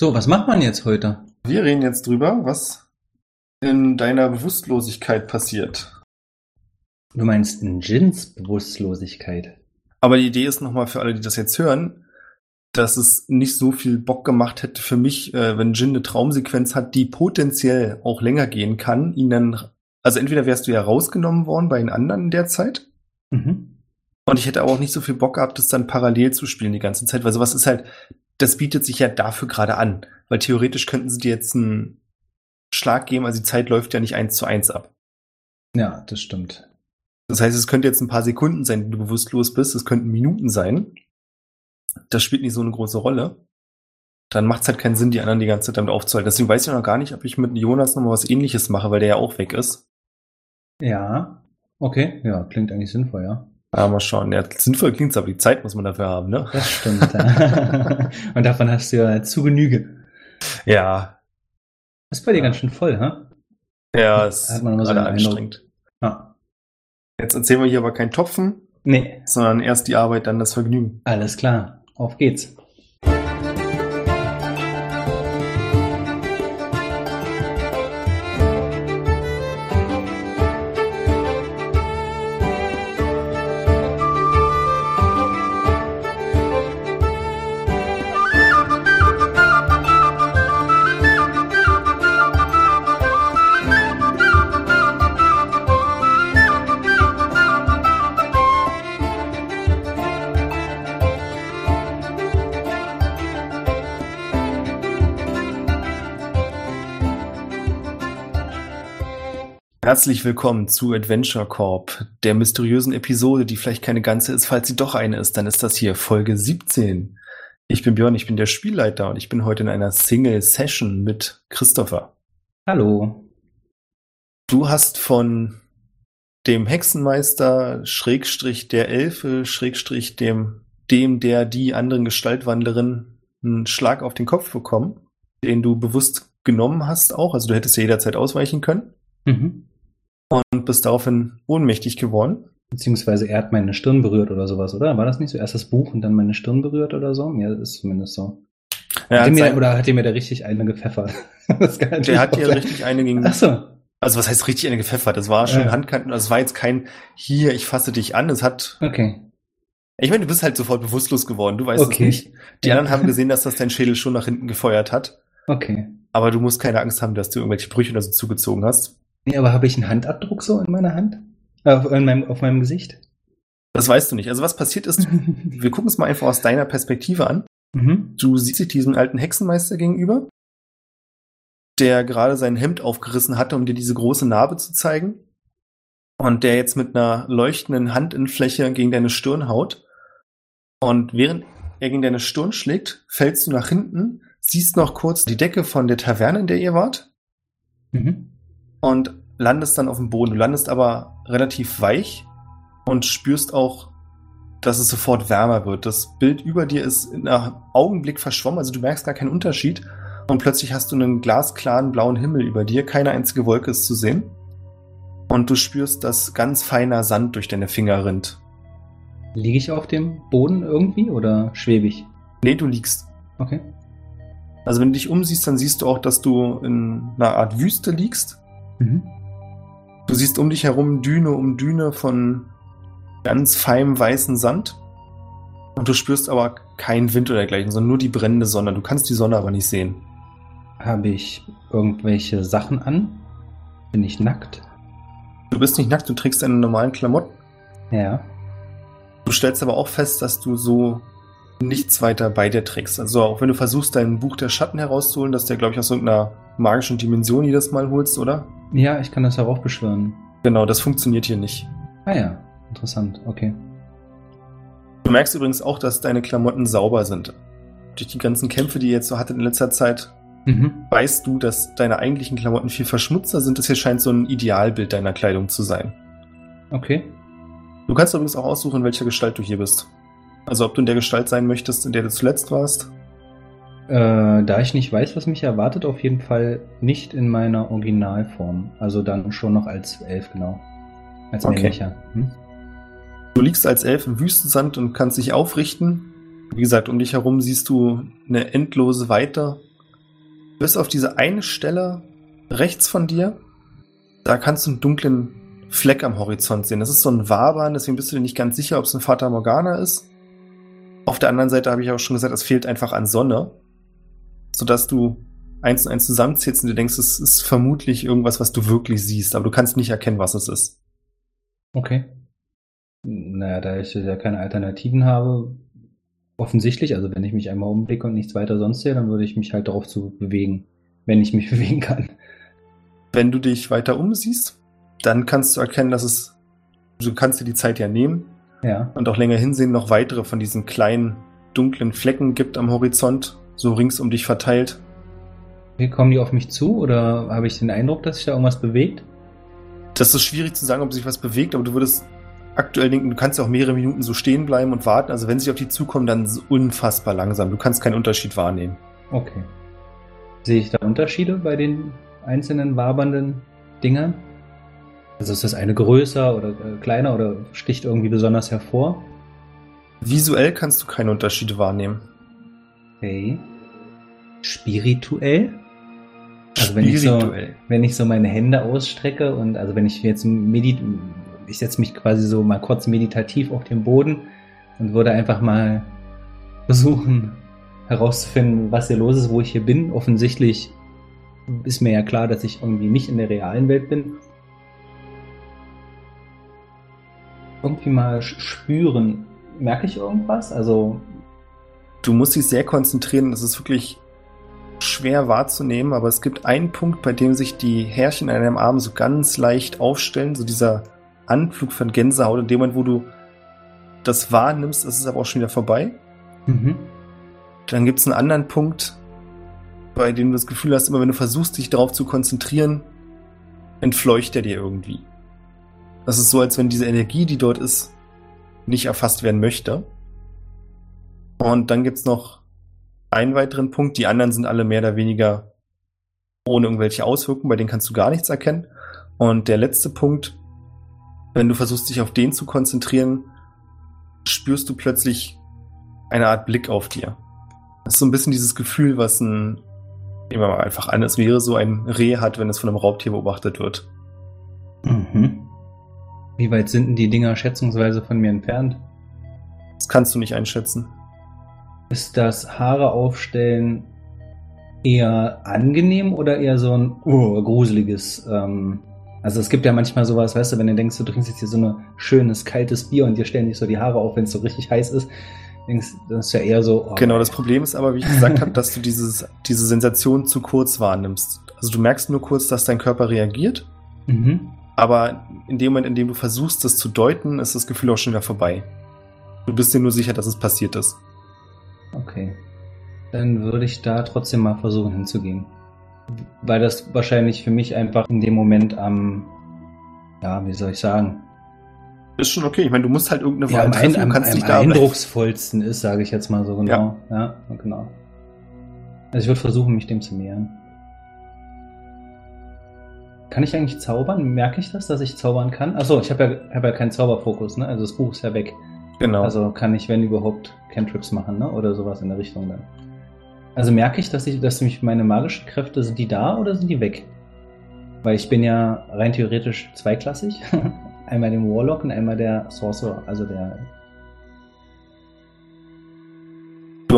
So, was macht man jetzt heute? Wir reden jetzt drüber, was in deiner Bewusstlosigkeit passiert. Du meinst in Jins Bewusstlosigkeit. Aber die Idee ist nochmal für alle, die das jetzt hören, dass es nicht so viel Bock gemacht hätte für mich, äh, wenn Jin eine Traumsequenz hat, die potenziell auch länger gehen kann, ihn dann, also entweder wärst du ja rausgenommen worden bei den anderen in der Zeit. Mhm. Und ich hätte auch nicht so viel Bock gehabt, das dann parallel zu spielen die ganze Zeit, weil sowas ist halt, das bietet sich ja dafür gerade an. Weil theoretisch könnten sie dir jetzt einen Schlag geben, also die Zeit läuft ja nicht eins zu eins ab. Ja, das stimmt. Das heißt, es könnte jetzt ein paar Sekunden sein, die du bewusstlos bist, es könnten Minuten sein. Das spielt nicht so eine große Rolle. Dann macht es halt keinen Sinn, die anderen die ganze Zeit damit aufzuhalten. Deswegen weiß ich noch gar nicht, ob ich mit Jonas noch mal was ähnliches mache, weil der ja auch weg ist. Ja, okay. Ja, klingt eigentlich sinnvoll, ja. Ja, mal schauen. Ja, sinnvoll klingt's, aber die Zeit muss man dafür haben, ne? Das stimmt. Ja. Und davon hast du ja zu Genüge. Ja. Ist bei dir ganz schön voll, ha? Ja, es Hat man immer so anstrengend. Ah. Jetzt erzählen wir hier aber kein Topfen, Nee, sondern erst die Arbeit, dann das Vergnügen. alles klar. Auf geht's. Herzlich willkommen zu Adventure Corp, der mysteriösen Episode, die vielleicht keine ganze ist. Falls sie doch eine ist, dann ist das hier Folge 17. Ich bin Björn, ich bin der Spielleiter und ich bin heute in einer Single Session mit Christopher. Hallo. Du hast von dem Hexenmeister, Schrägstrich der Elfe, Schrägstrich dem, dem der die anderen Gestaltwandlerin einen Schlag auf den Kopf bekommen, den du bewusst genommen hast auch. Also du hättest ja jederzeit ausweichen können Mhm. Und bist daraufhin ohnmächtig geworden. Beziehungsweise er hat meine Stirn berührt oder sowas, oder? War das nicht so? Erst das Buch und dann meine Stirn berührt oder so? Ja, das ist zumindest so. Er hat mir, oder hat ihr mir da richtig eine gepfeffert? das der hat dir richtig eine gegen, Ach so. also was heißt richtig eine gepfeffert? Das war schon Ja. Handkanten, also es war jetzt kein, hier, ich fasse dich an. Es hat, Okay. ich meine, du bist halt sofort bewusstlos geworden, du weißt Okay. es nicht. Die Ja. anderen haben gesehen, dass das dein Schädel schon nach hinten gefeuert hat. Okay. Aber du musst keine Angst haben, dass du irgendwelche Brüche oder so zugezogen hast. Nee, aber habe ich einen Handabdruck so in meiner Hand? Auf, in meinem, auf meinem Gesicht? Das weißt du nicht. Also was passiert ist, wir gucken es mal einfach aus deiner Perspektive an. mhm. Du siehst dich diesem alten Hexenmeister gegenüber, der gerade sein Hemd aufgerissen hatte, um dir diese große Narbe zu zeigen. Und der jetzt mit einer leuchtenden Handinnenfläche gegen deine Stirn haut. Und während er gegen deine Stirn schlägt, fällst du nach hinten, siehst noch kurz die Decke von der Taverne, in der ihr wart, Mhm. Und landest dann auf dem Boden. Du landest aber relativ weich und spürst auch, dass es sofort wärmer wird. Das Bild über dir ist in einem Augenblick verschwommen, also du merkst gar keinen Unterschied. Und plötzlich hast du einen glasklaren blauen Himmel über dir, keine einzige Wolke ist zu sehen. Und du spürst, dass ganz feiner Sand durch deine Finger rinnt. Liege ich auf dem Boden irgendwie oder schwebe ich? Nee, du liegst. Okay. Also wenn du dich umsiehst, dann siehst du auch, dass du in einer Art Wüste liegst. Mhm. Du siehst um dich herum Düne um Düne von ganz feinem weißen Sand. Und du spürst aber keinen Wind oder dergleichen, sondern nur die brennende Sonne. Du kannst die Sonne aber nicht sehen. Habe ich irgendwelche Sachen an? Bin ich nackt? Du bist nicht nackt, du trägst deine normalen Klamotten. Ja. Du stellst aber auch fest, dass du so nichts weiter bei dir trägst. Also auch wenn du versuchst, dein Buch der Schatten herauszuholen, dass der, glaube ich, aus irgendeiner magischen Dimension jedes Mal holst, oder? Ja, ich kann das heraufbeschwören. Genau, das funktioniert hier nicht. Ah ja, interessant. Okay. Du merkst übrigens auch, dass deine Klamotten sauber sind. Durch die ganzen Kämpfe, die ihr jetzt so hattet in letzter Zeit, Mhm. weißt du, dass deine eigentlichen Klamotten viel verschmutzter sind. Das hier scheint so ein Idealbild deiner Kleidung zu sein. Okay. Du kannst übrigens auch aussuchen, in welcher Gestalt du hier bist. Also ob du in der Gestalt sein möchtest, in der du zuletzt warst. Äh, da ich nicht weiß, was mich erwartet, auf jeden Fall nicht in meiner Originalform. Also dann schon noch als Elf, genau. Als Okay. männlicher. Hm? Du liegst als Elf im Wüstensand und kannst dich aufrichten. Wie gesagt, um dich herum siehst du eine endlose Weite Bis auf diese eine Stelle rechts von dir, da kannst du einen dunklen Fleck am Horizont sehen. Das ist so ein Wabern, deswegen bist du dir nicht ganz sicher, ob es ein Fata Morgana ist. Auf der anderen Seite habe ich auch schon gesagt, es fehlt einfach an Sonne, sodass du eins und eins zusammenzählst und du denkst, es ist vermutlich irgendwas, was du wirklich siehst, aber du kannst nicht erkennen, was es ist. Okay. Naja, da ich ja keine Alternativen habe, offensichtlich, also wenn ich mich einmal umblicke und nichts weiter sonst sehe, dann würde ich mich halt darauf zu bewegen, wenn ich mich bewegen kann. Wenn du dich weiter umsiehst, dann kannst du erkennen, dass es, du kannst dir die Zeit ja nehmen Ja. und auch länger hinsehen, noch weitere von diesen kleinen dunklen Flecken gibt am Horizont, so rings um dich verteilt. Wie kommen die auf mich zu oder habe ich den Eindruck, dass sich da irgendwas bewegt? Das ist schwierig zu sagen, ob sich was bewegt, aber du würdest aktuell denken, du kannst ja auch mehrere Minuten so stehen bleiben und warten. Also wenn sie auf dich zukommen, dann ist es unfassbar langsam. Du kannst keinen Unterschied wahrnehmen. Okay. Sehe ich da Unterschiede bei den einzelnen wabernden Dingern? Also ist das eine größer oder äh, kleiner oder sticht irgendwie besonders hervor? Visuell kannst du keine Unterschiede wahrnehmen. Okay. Spirituell? Also wenn ich, so, wenn ich so meine Hände ausstrecke und also wenn ich jetzt medit ich setze mich quasi so mal kurz meditativ auf den Boden und würde einfach mal versuchen herauszufinden, was hier los ist, wo ich hier bin. Offensichtlich ist mir ja klar, dass ich irgendwie nicht in der realen Welt bin. Irgendwie mal spüren. Merke ich irgendwas? Also, Du musst dich sehr konzentrieren. Das ist wirklich schwer wahrzunehmen, aber es gibt einen Punkt, bei dem sich die Härchen an deinem Arm so ganz leicht aufstellen, so dieser Anflug von Gänsehaut. In dem Moment, wo du das wahrnimmst, ist es aber auch schon wieder vorbei. mhm. Dann gibt es einen anderen Punkt, bei dem du das Gefühl hast, immer wenn du versuchst, dich darauf zu konzentrieren, entfleucht er dir irgendwie. Das ist so, als wenn diese Energie, die dort ist, nicht erfasst werden möchte. Und dann gibt's noch einen weiteren Punkt. Die anderen sind alle mehr oder weniger ohne irgendwelche Auswirkungen, bei denen kannst du gar nichts erkennen. Und der letzte Punkt, wenn du versuchst, dich auf den zu konzentrieren, spürst du plötzlich eine Art Blick auf dir. Das ist so ein bisschen dieses Gefühl, was ein, nehmen wir mal einfach an, es wäre so ein Reh hat, wenn es von einem Raubtier beobachtet wird. Mhm. Wie weit sind denn die Dinger schätzungsweise von mir entfernt? Das kannst du nicht einschätzen. Ist das Haare aufstellen eher angenehm oder eher so ein uh, gruseliges? Ähm, also es gibt ja manchmal sowas, weißt du, wenn du denkst, du trinkst jetzt hier so ein schönes kaltes Bier und dir stellen dich so die Haare auf, wenn es so richtig heiß ist, denkst, das ist ja eher so. Oh, Genau, das Problem ist aber, wie ich gesagt habe, dass du dieses, diese Sensation zu kurz wahrnimmst. Also du merkst nur kurz, dass dein Körper reagiert, Mhm. aber in dem Moment, in dem du versuchst, das zu deuten, ist das Gefühl auch schon wieder vorbei. Du bist dir nur sicher, dass es passiert ist. Okay. Dann würde ich da trotzdem mal versuchen hinzugehen. Weil das wahrscheinlich für mich einfach in dem Moment am, ja, wie soll ich sagen, Ist schon okay. Ich meine, du musst halt irgendeine ja, Wahl am, treffen, ein, am, kannst am nicht da eindrucksvollsten ist, sage ich jetzt mal so genau. Ja, genau. Also ich würde versuchen, mich dem zu nähern. Kann ich eigentlich zaubern? Merke ich das, dass ich zaubern kann? Achso, ich habe ja, hab ja keinen Zauberfokus, ne? Also das Buch ist ja weg. Genau. Also kann ich, wenn überhaupt, Cantrips machen, ne? Oder sowas in der Richtung dann. Also merke ich, dass ich, dass mich meine magischen Kräfte, sind die da oder sind die weg? Weil ich bin ja rein theoretisch zweiklassig. einmal den Warlock und einmal der Sorcerer, also der.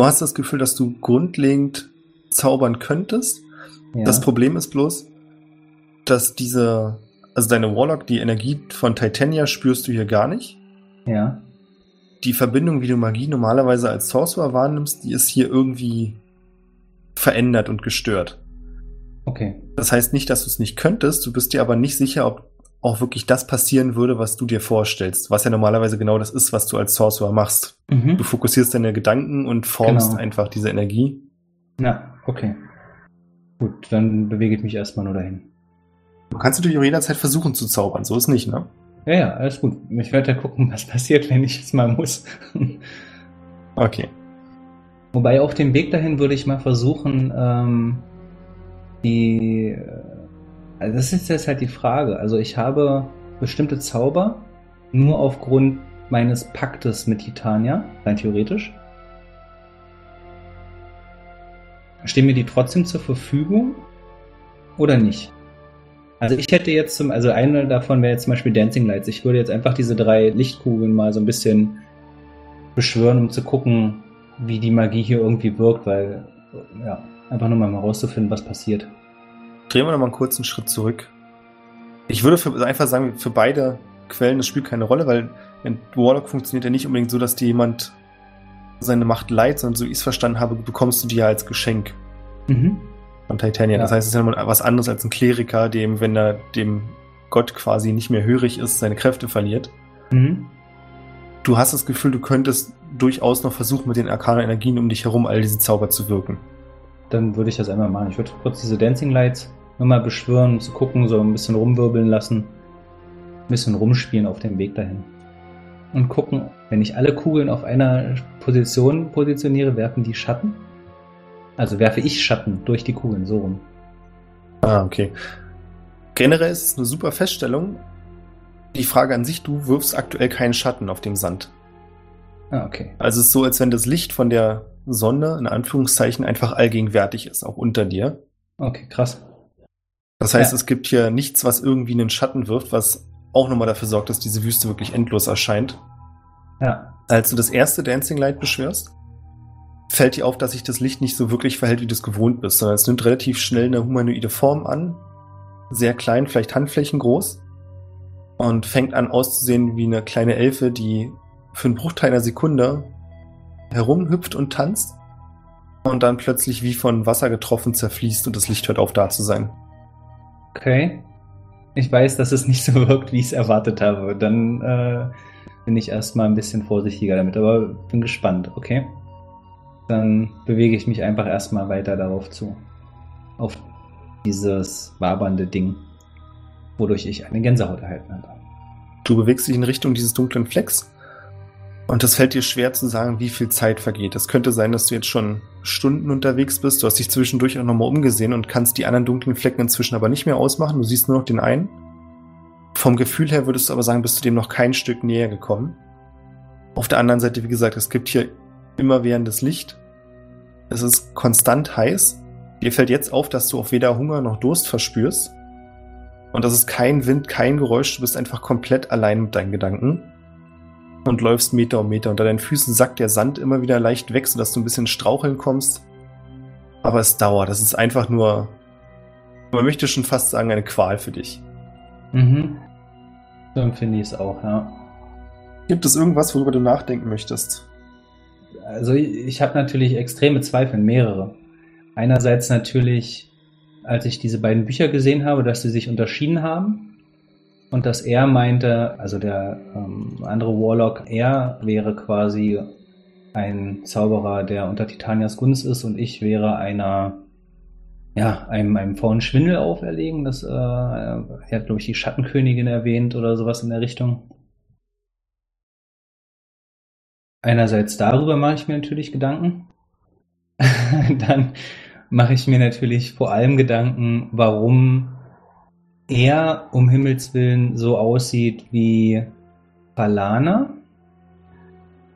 du hast das Gefühl, dass du grundlegend zaubern könntest. Ja. Das Problem ist bloß, dass diese, also deine Warlock, die Energie von Titania spürst du hier gar nicht. Ja. Die Verbindung, wie du Magie normalerweise als Sorcerer wahrnimmst, die ist hier irgendwie verändert und gestört. Okay. Das heißt nicht, dass du es nicht könntest, du bist dir aber nicht sicher, ob auch wirklich das passieren würde, was du dir vorstellst, was ja normalerweise genau das ist, was du als Sorcerer machst. Mhm. Du fokussierst deine Gedanken und formst Genau. einfach diese Energie. Ja, okay. Gut, dann bewege ich mich erstmal nur dahin. Du kannst natürlich auch jederzeit versuchen zu zaubern, so ist nicht, ne? Ja, ja, alles gut. Ich werde ja gucken, was passiert, wenn ich es mal muss. Okay. Wobei auf dem Weg dahin würde ich mal versuchen, ähm, die. Also das ist jetzt halt die Frage. Also ich habe bestimmte Zauber nur aufgrund meines Paktes mit Titania, rein theoretisch. stehen mir die trotzdem zur Verfügung oder nicht? Also ich hätte jetzt zum, also eine davon wäre jetzt zum Beispiel Dancing Lights. Ich würde jetzt einfach diese drei Lichtkugeln mal so ein bisschen beschwören, um zu gucken, wie die Magie hier irgendwie wirkt, weil, ja, einfach nur mal rauszufinden, was passiert. Drehen wir noch mal einen kurzen Schritt zurück. Ich würde für, einfach sagen, für beide Quellen, das spielt keine Rolle, weil ein Warlock funktioniert ja nicht unbedingt so, dass dir jemand seine Macht leiht, sondern so wie ich es verstanden habe, bekommst du die ja als Geschenk. Mhm von Titania. Ja. Das heißt, es ist ja was anderes als ein Kleriker, dem, wenn er dem Gott quasi nicht mehr hörig ist, seine Kräfte verliert. Mhm. Du hast das Gefühl, du könntest durchaus noch versuchen, mit den arkanen Energien um dich herum all diese Zauber zu wirken. Dann würde ich das einmal machen. Ich würde kurz diese Dancing Lights nochmal beschwören, um zu gucken, so ein bisschen rumwirbeln lassen, ein bisschen rumspielen auf dem Weg dahin. Und gucken, wenn ich alle Kugeln auf einer Position positioniere, werfen die Schatten. Also werfe ich Schatten durch die Kugeln, so rum. Ah, okay. Generell ist es eine super Feststellung. Die Frage an sich, du wirfst aktuell keinen Schatten auf dem Sand. Ah, okay. Also es ist so, als wenn das Licht von der Sonne, in Anführungszeichen, einfach allgegenwärtig ist, auch unter dir. Okay, krass. Das heißt, ja. es gibt hier nichts, was irgendwie einen Schatten wirft, was auch nochmal dafür sorgt, dass diese Wüste wirklich endlos erscheint. Ja. Als du das erste Dancing Light beschwörst, fällt dir auf, dass sich das Licht nicht so wirklich verhält, wie du es gewohnt bist, sondern es nimmt relativ schnell eine humanoide Form an, sehr klein, vielleicht Handflächen groß und fängt an auszusehen wie eine kleine Elfe, die für einen Bruchteil einer Sekunde herumhüpft und tanzt und dann plötzlich wie von Wasser getroffen zerfließt und das Licht hört auf da zu sein. Okay. Ich weiß, dass es nicht so wirkt, wie ich es erwartet habe. Dann äh, bin ich erstmal ein bisschen vorsichtiger damit, aber bin gespannt, okay? Dann bewege ich mich einfach erstmal weiter darauf zu. Auf dieses wabernde Ding, wodurch ich eine Gänsehaut erhalten habe. Du bewegst dich in Richtung dieses dunklen Flecks und es fällt dir schwer zu sagen, wie viel Zeit vergeht. Es könnte sein, dass du jetzt schon Stunden unterwegs bist. Du hast dich zwischendurch auch nochmal umgesehen und kannst die anderen dunklen Flecken inzwischen aber nicht mehr ausmachen. Du siehst nur noch den einen. Vom Gefühl her würdest du aber sagen, bist du dem noch kein Stück näher gekommen. Auf der anderen Seite, wie gesagt, es gibt hier immerwährendes Licht. Es ist konstant heiß. Dir fällt jetzt auf, dass du auch weder Hunger noch Durst verspürst. Und das ist kein Wind, kein Geräusch. Du bist einfach komplett allein mit deinen Gedanken. Und läufst Meter um Meter. Unter deinen Füßen sackt der Sand immer wieder leicht weg, sodass du ein bisschen straucheln kommst. Aber es dauert. Das ist einfach nur, man möchte schon fast sagen, eine Qual für dich. Mhm. So empfinde ich es auch, ja. Gibt es irgendwas, worüber du nachdenken möchtest? Also ich habe natürlich extreme Zweifel, mehrere. Einerseits natürlich, als ich diese beiden Bücher gesehen habe, dass sie sich unterschieden haben und dass er meinte, also der ähm, andere Warlock, er wäre quasi ein Zauberer, der unter Titanias Gunst ist und ich wäre einer, ja, einem, einem faulen Schwindel auferlegen. Das, äh, er hat, glaube ich, die Schattenkönigin erwähnt oder sowas in der Richtung. Einerseits darüber mache ich mir natürlich Gedanken. Dann mache ich mir natürlich vor allem Gedanken, warum er um Himmels Willen so aussieht wie Palana.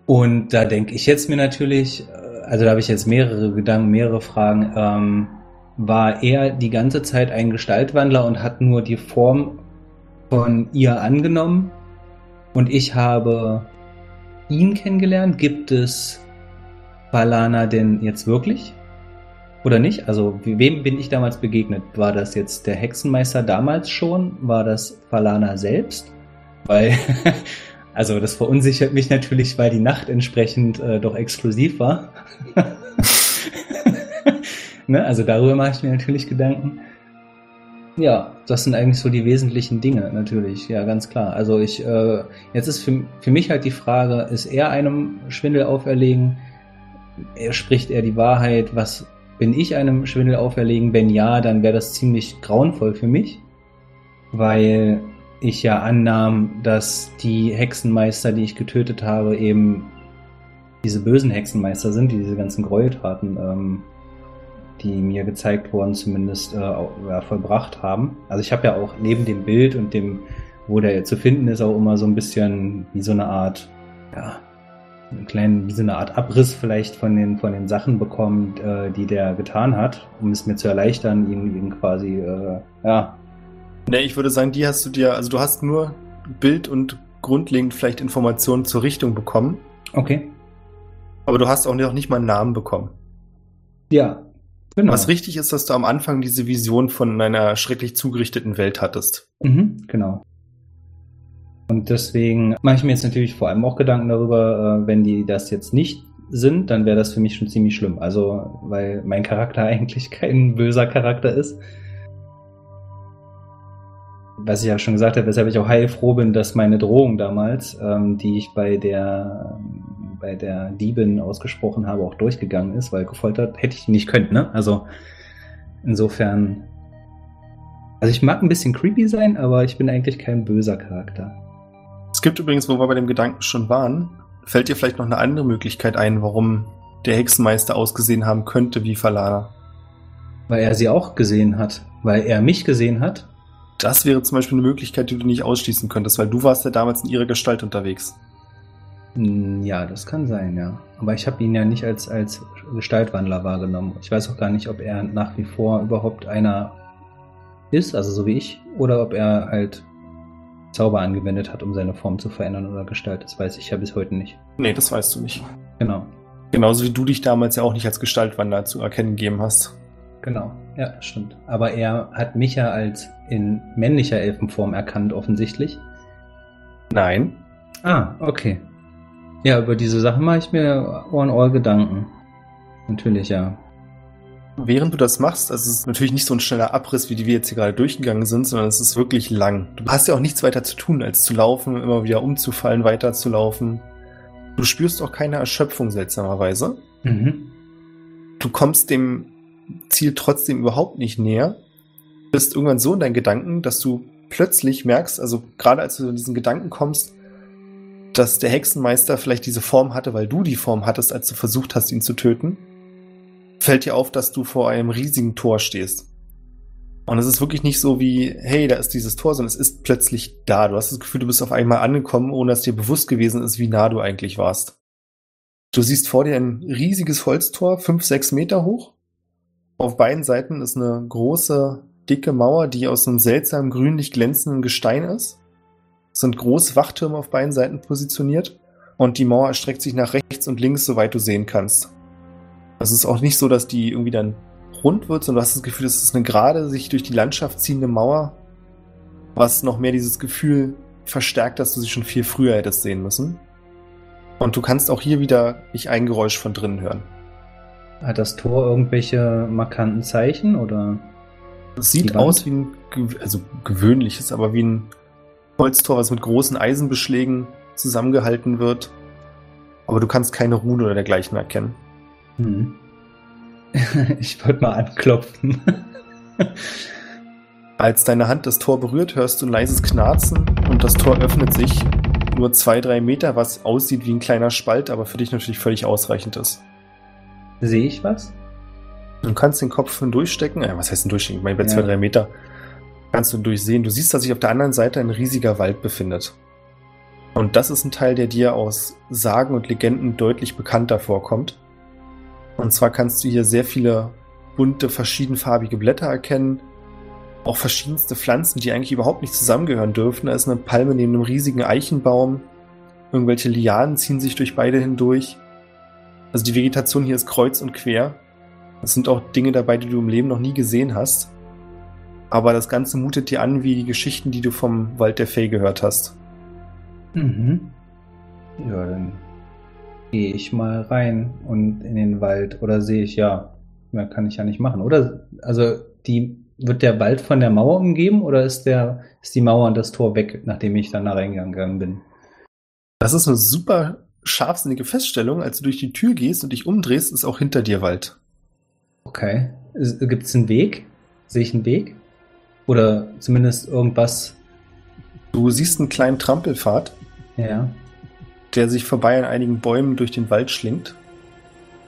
Und da denke ich jetzt mir natürlich, äh, also da habe ich jetzt mehrere Gedanken, mehrere Fragen. Ähm, war er die ganze Zeit ein Gestaltwandler und hat nur die Form von ihr angenommen? Und ich habe ihn kennengelernt? Gibt es Balana denn jetzt wirklich? Oder nicht? Also, wem bin ich damals begegnet? War das jetzt der Hexenmeister damals schon? War das Balana selbst? Weil, also, das verunsichert mich natürlich, weil die Nacht entsprechend äh, doch exklusiv war. ne? Also, darüber mache ich mir natürlich Gedanken. Ja, das sind eigentlich so die wesentlichen Dinge, natürlich, ja, ganz klar. Also ich, äh, jetzt ist für, für mich halt die Frage, ist er einem Schwindel auferlegen? Er spricht er die Wahrheit? Was bin ich einem Schwindel auferlegen? Wenn ja, dann wäre das ziemlich grauenvoll für mich, weil ich ja annahm, dass die Hexenmeister, die ich getötet habe, eben diese bösen Hexenmeister sind, die diese ganzen Gräueltaten ähm, die mir gezeigt wurden, zumindest äh, ja, vollbracht haben. Also ich habe ja auch neben dem Bild und dem, wo der zu finden ist, auch immer so ein bisschen wie so eine Art ja, einen kleinen, wie so eine Art Abriss vielleicht von den, von den Sachen bekommen, äh, die der getan hat, um es mir zu erleichtern, ihn, ihn quasi, äh, ja. Ne, ich würde sagen, die hast du dir, also du hast nur Bild und grundlegend vielleicht Informationen zur Richtung bekommen. Okay. Aber du hast auch noch nicht mal einen Namen bekommen. Ja, genau. Was richtig ist, dass du am Anfang diese Vision von einer schrecklich zugerichteten Welt hattest. Mhm, genau. Und deswegen mache ich mir jetzt natürlich vor allem auch Gedanken darüber, äh, wenn die das jetzt nicht sind, dann wäre das für mich schon ziemlich schlimm. Also, weil mein Charakter eigentlich kein böser Charakter ist. Was ich ja schon gesagt habe, weshalb ich auch heilfroh bin, dass meine Drohung damals, ähm, die ich bei der bei der Diebin ausgesprochen habe, auch durchgegangen ist, weil gefoltert hätte ich nicht können, ne? Also insofern. Also ich mag ein bisschen creepy sein, aber ich bin eigentlich kein böser Charakter. Es gibt übrigens, wo wir bei dem Gedanken schon waren, fällt dir vielleicht noch eine andere Möglichkeit ein, warum der Hexenmeister ausgesehen haben könnte wie Falana. Weil er sie auch gesehen hat. Weil er mich gesehen hat. Das wäre zum Beispiel eine Möglichkeit, die du nicht ausschließen könntest, weil du warst ja damals in ihrer Gestalt unterwegs. Hm, ja, das kann sein, ja. Aber ich habe ihn ja nicht als, als Gestaltwandler wahrgenommen. Ich weiß auch gar nicht, ob er nach wie vor überhaupt einer ist, also so wie ich, oder ob er halt Zauber angewendet hat, um seine Form zu verändern oder Gestalt. Das weiß ich ja bis heute nicht. Nee, das weißt du nicht. Genau. Genauso wie du dich damals ja auch nicht als Gestaltwandler zu erkennen gegeben hast. Genau, ja, stimmt. Aber er hat mich ja als in männlicher Elfenform erkannt, offensichtlich. Nein. Ah, okay. Ja, über diese Sachen mache ich mir in all Gedanken. Natürlich, ja. Während du das machst, also es ist natürlich nicht so ein schneller Abriss, wie die wir jetzt hier gerade durchgegangen sind, sondern es ist wirklich lang. Du hast ja auch nichts weiter zu tun, als zu laufen, immer wieder umzufallen, weiter zu laufen. Du spürst auch keine Erschöpfung seltsamerweise. Mhm. Du kommst dem Ziel trotzdem überhaupt nicht näher. Bist irgendwann so in deinen Gedanken, dass du plötzlich merkst, also gerade als du in diesen Gedanken kommst, dass der Hexenmeister vielleicht diese Form hatte, weil du die Form hattest, als du versucht hast, ihn zu töten, fällt dir auf, dass du vor einem riesigen Tor stehst. Und es ist wirklich nicht so wie, hey, da ist dieses Tor, sondern es ist plötzlich da. Du hast das Gefühl, du bist auf einmal angekommen, ohne dass dir bewusst gewesen ist, wie nah du eigentlich warst. Du siehst vor dir ein riesiges Holztor, fünf, sechs Meter hoch. Auf beiden Seiten ist eine große, dicke Mauer, die aus einem seltsamen grünlich glänzenden Gestein ist. Es sind große Wachtürme auf beiden Seiten positioniert und die Mauer erstreckt sich nach rechts und links, soweit du sehen kannst. Es ist auch nicht so, dass die irgendwie dann rund wird, sondern du hast das Gefühl, es ist eine gerade sich durch die Landschaft ziehende Mauer, was noch mehr dieses Gefühl verstärkt, dass du sie schon viel früher hättest sehen müssen. Und du kannst auch hier wieder nicht ein Geräusch von drinnen hören. Hat das Tor irgendwelche markanten Zeichen oder? Es sieht aus wie ein, also gewöhnliches, aber wie ein Holztor, was mit großen Eisenbeschlägen zusammengehalten wird. Aber du kannst keine Rune oder dergleichen erkennen. Hm. Ich wollte mal anklopfen. Als deine Hand das Tor berührt, hörst du ein leises Knarzen und das Tor öffnet sich. Nur zwei, drei Meter, was aussieht wie ein kleiner Spalt, aber für dich natürlich völlig ausreichend ist. Sehe ich was? Du kannst den Kopf durchstecken. Ja, was heißt denn durchstecken? Ich meine, bei ja. zwei, drei Meter kannst du durchsehen. Du siehst, dass sich auf der anderen Seite ein riesiger Wald befindet. Und das ist ein Teil, der dir aus Sagen und Legenden deutlich bekannter vorkommt. Und zwar kannst du hier sehr viele bunte, verschiedenfarbige Blätter erkennen. Auch verschiedenste Pflanzen, die eigentlich überhaupt nicht zusammengehören dürfen. Da ist eine Palme neben einem riesigen Eichenbaum. Irgendwelche Lianen ziehen sich durch beide hindurch. Also die Vegetation hier ist kreuz und quer. Es sind auch Dinge dabei, die du im Leben noch nie gesehen hast. Aber das Ganze mutet dir an wie die Geschichten, die du vom Wald der Fee gehört hast. Mhm. Ja, dann gehe ich mal rein und in den Wald. Oder sehe ich, ja, mehr kann ich ja nicht machen. Oder, also, die, wird der Wald von der Mauer umgeben oder ist der, ist die Mauer und das Tor weg, nachdem ich dann da reingegangen bin? Das ist eine super scharfsinnige Feststellung. Als du durch die Tür gehst und dich umdrehst, ist auch hinter dir Wald. Okay. Gibt es einen Weg? Sehe ich einen Weg? Oder zumindest irgendwas. Du siehst einen kleinen Trampelpfad. Ja. Der sich vorbei an einigen Bäumen durch den Wald schlingt.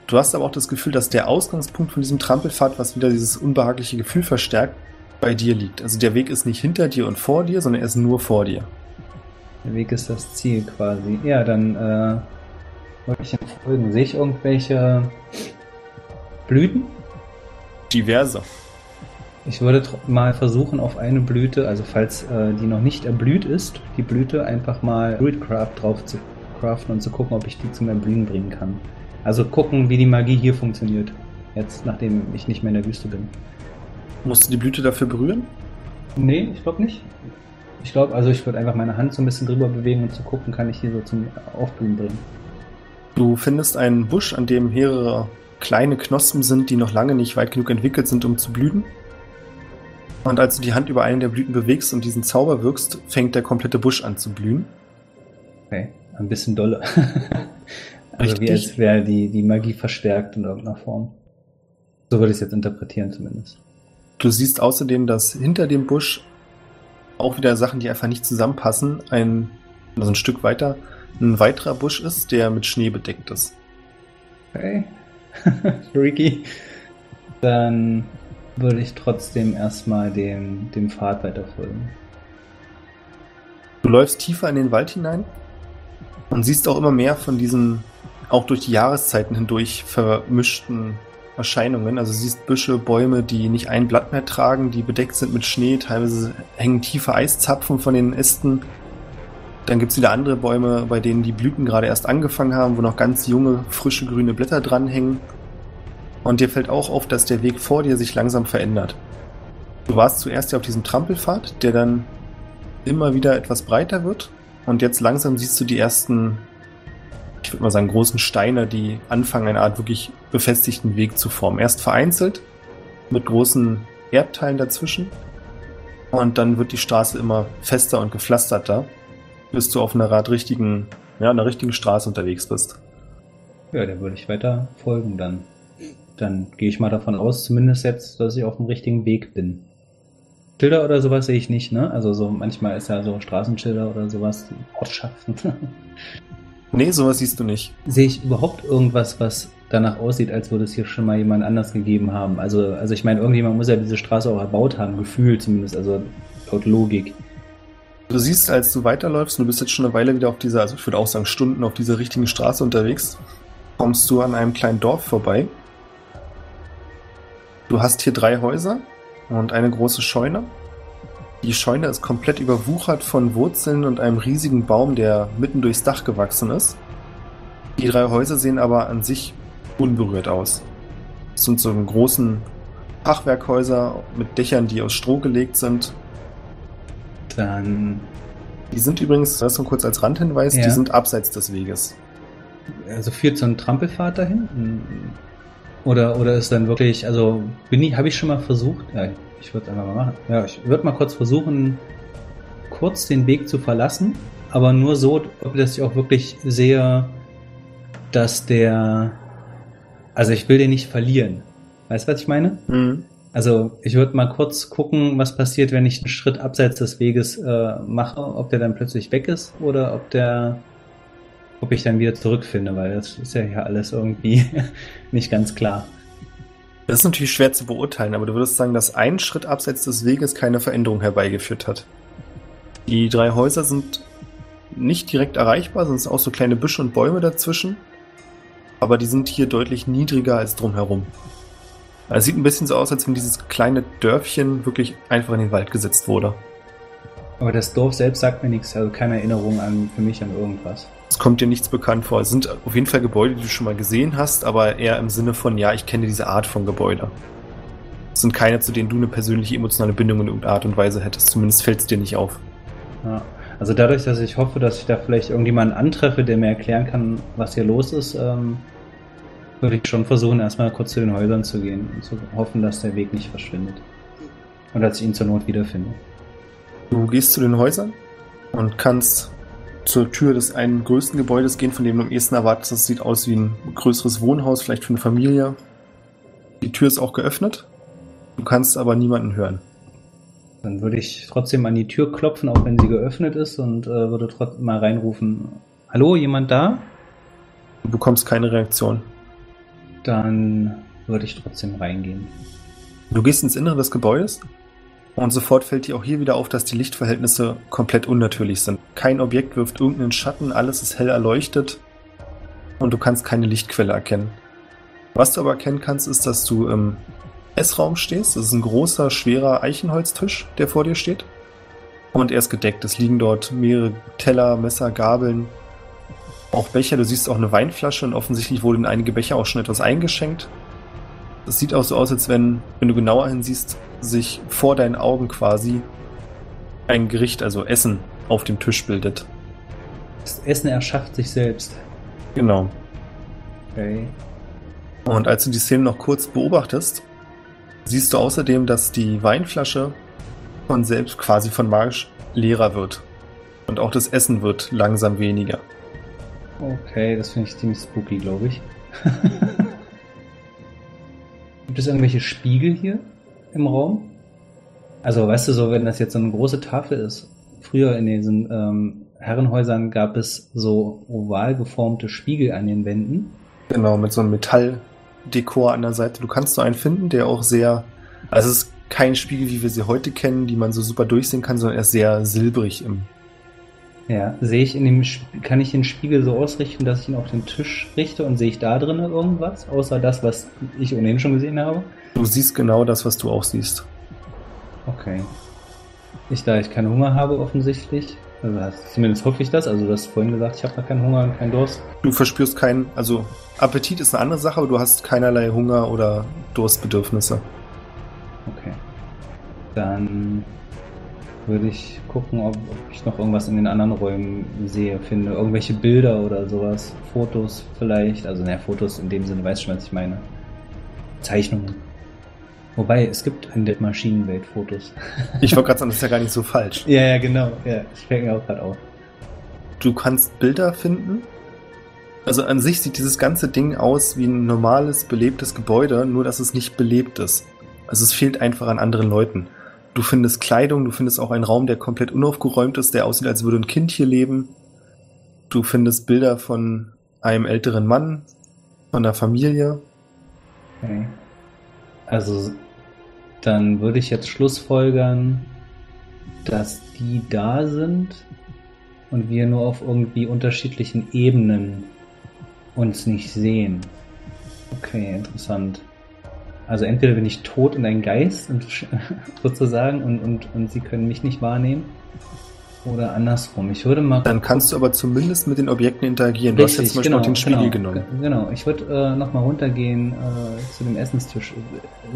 Du hast aber auch das Gefühl, dass der Ausgangspunkt von diesem Trampelpfad, was wieder dieses unbehagliche Gefühl verstärkt, bei dir liegt. Also der Weg ist nicht hinter dir und vor dir, sondern er ist nur vor dir. Der Weg ist das Ziel quasi. Ja, dann äh, wollte ich folgen? Sehe ich irgendwelche Blüten? Diverse. Ich würde mal versuchen, auf eine Blüte, also falls äh, die noch nicht erblüht ist, die Blüte einfach mal Druidcraft drauf zu craften und zu gucken, ob ich die zum Erblühen bringen kann. Also gucken, wie die Magie hier funktioniert. Jetzt, nachdem ich nicht mehr in der Wüste bin. Musst du die Blüte dafür berühren? Nee, ich glaube nicht. Ich glaube, also ich würde einfach meine Hand so ein bisschen drüber bewegen und zu gucken, kann ich hier so zum Aufblühen bringen. Du findest einen Busch, an dem mehrere kleine Knospen sind, die noch lange nicht weit genug entwickelt sind, um zu blühen. Und als du die Hand über einen der Blüten bewegst und diesen Zauber wirkst, fängt der komplette Busch an zu blühen. Okay, ein bisschen dolle. also Richtig. wie als wäre die, die Magie verstärkt in irgendeiner Form. So würde ich es jetzt interpretieren zumindest. Du siehst außerdem, dass hinter dem Busch auch wieder Sachen, die einfach nicht zusammenpassen, ein, also ein Stück weiter, ein weiterer Busch ist, der mit Schnee bedeckt ist. Okay. Freaky. Dann würde ich trotzdem erstmal dem, dem Pfad weiterfolgen. Du läufst tiefer in den Wald hinein und siehst auch immer mehr von diesen, auch durch die Jahreszeiten hindurch vermischten Erscheinungen. Also siehst Büsche, Bäume, die nicht ein Blatt mehr tragen, die bedeckt sind mit Schnee. Teilweise hängen tiefe Eiszapfen von den Ästen. Dann gibt es wieder andere Bäume, bei denen die Blüten gerade erst angefangen haben, wo noch ganz junge, frische grüne Blätter dranhängen. Und dir fällt auch auf, dass der Weg vor dir sich langsam verändert. Du warst zuerst ja auf diesem Trampelpfad, der dann immer wieder etwas breiter wird. Und jetzt langsam siehst du die ersten ich würde mal sagen, großen Steine, die anfangen, eine Art wirklich befestigten Weg zu formen. Erst vereinzelt, mit großen Erdteilen dazwischen. Und dann wird die Straße immer fester und gepflasterter, bis du auf einer Art richtigen, ja, einer richtigen Straße unterwegs bist. Ja, der würde ich weiter folgen dann. Dann gehe ich mal davon aus, zumindest jetzt, dass ich auf dem richtigen Weg bin. Schilder oder sowas sehe ich nicht, ne? Also so manchmal ist ja so Straßenschilder oder sowas, Ortschaften. Nee, sowas siehst du nicht. Sehe ich überhaupt irgendwas, was danach aussieht, als würde es hier schon mal jemand anders gegeben haben? Also, also ich meine, irgendjemand muss ja diese Straße auch erbaut haben, gefühlt zumindest, also laut Logik. Du siehst, als du weiterläufst, du bist jetzt schon eine Weile wieder auf dieser, also ich würde auch sagen Stunden auf dieser richtigen Straße unterwegs, kommst du an einem kleinen Dorf vorbei. Du hast hier drei Häuser und eine große Scheune. Die Scheune ist komplett überwuchert von Wurzeln und einem riesigen Baum, der mitten durchs Dach gewachsen ist. Die drei Häuser sehen aber an sich unberührt aus. Es sind so großen Fachwerkhäuser mit Dächern, die aus Stroh gelegt sind. Dann. Die sind übrigens, das nur kurz als Randhinweis, ja. die sind abseits des Weges. Also führt so ein Trampelpfad dahin? Oder, oder ist dann wirklich, also bin ich, habe ich schon mal versucht, ja, ich würde es einfach mal machen. Ja, ich würde mal kurz versuchen, kurz den Weg zu verlassen, aber nur so, dass ich auch wirklich sehe, dass der. Also ich will den nicht verlieren. Weißt du, was ich meine? Mhm. Also ich würde mal kurz gucken, was passiert, wenn ich einen Schritt abseits des Weges äh, mache, ob der dann plötzlich weg ist oder ob der, ob ich dann wieder zurückfinde, weil das ist ja hier alles irgendwie nicht ganz klar. Das ist natürlich schwer zu beurteilen, aber du würdest sagen, dass ein Schritt abseits des Weges keine Veränderung herbeigeführt hat. Die drei Häuser sind nicht direkt erreichbar, sind auch so kleine Büsche und Bäume dazwischen. Aber die sind hier deutlich niedriger als drumherum. Also es sieht ein bisschen so aus, als wenn dieses kleine Dörfchen wirklich einfach in den Wald gesetzt wurde. Aber das Dorf selbst sagt mir nichts, also keine Erinnerung an, für mich an irgendwas. Es kommt dir nichts bekannt vor. Es sind auf jeden Fall Gebäude, die du schon mal gesehen hast, aber eher im Sinne von, ja, ich kenne diese Art von Gebäude. Es sind keine, zu denen du eine persönliche emotionale Bindung in irgendeiner Art und Weise hättest. Zumindest fällt es dir nicht auf. Ja. Also dadurch, dass ich hoffe, dass ich da vielleicht irgendjemanden antreffe, der mir erklären kann, was hier los ist, ähm, würde ich schon versuchen, erstmal kurz zu den Häusern zu gehen und zu hoffen, dass der Weg nicht verschwindet. Und dass ich ihn zur Not wiederfinde. Du gehst zu den Häusern und kannst zur Tür des einen größten Gebäudes gehen, von dem du am ehesten erwartest. Das sieht aus wie ein größeres Wohnhaus, vielleicht für eine Familie. Die Tür ist auch geöffnet. Du kannst aber niemanden hören. Dann würde ich trotzdem an die Tür klopfen, auch wenn sie geöffnet ist, und äh, würde trotzdem mal reinrufen: Hallo, jemand da? Du bekommst keine Reaktion. Dann würde ich trotzdem reingehen. Du gehst ins Innere des Gebäudes und sofort fällt dir auch hier wieder auf, dass die Lichtverhältnisse komplett unnatürlich sind. Kein Objekt wirft irgendeinen Schatten, alles ist hell erleuchtet. und du kannst keine Lichtquelle erkennen. Was du aber erkennen kannst, ist, dass du im Essraum stehst. Das ist ein großer, schwerer Eichenholztisch, der vor dir steht. Und er ist gedeckt. Es liegen dort mehrere Teller, Messer, Gabeln, auch Becher. Du siehst auch eine Weinflasche und offensichtlich wurden einige Becher auch schon etwas eingeschenkt. Es sieht auch so aus, als wenn, wenn du genauer hinsiehst, sich vor deinen Augen quasi ein Gericht, also Essen, auf dem Tisch bildet. Das Essen erschafft sich selbst. Genau. Okay. Und als du die Szene noch kurz beobachtest, siehst du außerdem, dass die Weinflasche von selbst quasi von magisch leerer wird. Und auch das Essen wird langsam weniger. Okay, das finde ich ziemlich spooky, glaube ich. Gibt es irgendwelche Spiegel hier im Raum? Also, weißt du, so, wenn das jetzt so eine große Tafel ist, früher in diesen ähm, Herrenhäusern gab es so oval geformte Spiegel an den Wänden. Genau, mit so einem Metalldekor an der Seite. Du kannst so einen finden, der auch sehr, also es ist kein Spiegel, wie wir sie heute kennen, die man so super durchsehen kann, sondern er ist sehr silbrig im. Ja, sehe ich in dem, kann ich den Spiegel so ausrichten, dass ich ihn auf den Tisch richte und sehe ich da drin irgendwas, außer das, was ich ohnehin schon gesehen habe? Du siehst genau das, was du auch siehst. Okay. Ich, da ich keinen Hunger habe, offensichtlich, also zumindest hoffe ich das, also du hast vorhin gesagt, ich habe da keinen Hunger und keinen Durst. Du verspürst keinen, also Appetit ist eine andere Sache, aber du hast keinerlei Hunger oder Durstbedürfnisse. Okay. Dann würde ich gucken, ob, ob, ich noch irgendwas in den anderen Räumen sehe, finde. Irgendwelche Bilder oder sowas. Fotos vielleicht. Also, naja, Fotos in dem Sinne, weißt du schon, was ich meine. Zeichnungen. Wobei, es gibt in der Maschinenwelt Fotos. Ich wollte gerade sagen, das ist ja gar nicht so falsch. ja, ja, genau. Ja, ich fällt mir auch gerade auf. Du kannst Bilder finden. Also an sich sieht dieses ganze Ding aus wie ein normales, belebtes Gebäude, nur dass es nicht belebt ist. Also es fehlt einfach an anderen Leuten. Du findest Kleidung, du findest auch einen Raum, der komplett unaufgeräumt ist, der aussieht, als würde ein Kind hier leben. Du findest Bilder von einem älteren Mann, von der Familie. Okay. Also dann würde ich jetzt schlussfolgern, dass die da sind und wir nur auf irgendwie unterschiedlichen Ebenen uns nicht sehen. Okay, interessant. Also entweder bin ich tot und ein Geist und, sozusagen und, und, und sie können mich nicht wahrnehmen. Oder andersrum. Ich würde mal. Dann kannst du aber zumindest mit den Objekten interagieren. Du Richtig, hast jetzt zum Beispiel genau, auch den Spiegel genau, genommen. Genau, ich würde äh, nochmal runtergehen äh, zu dem Essenstisch.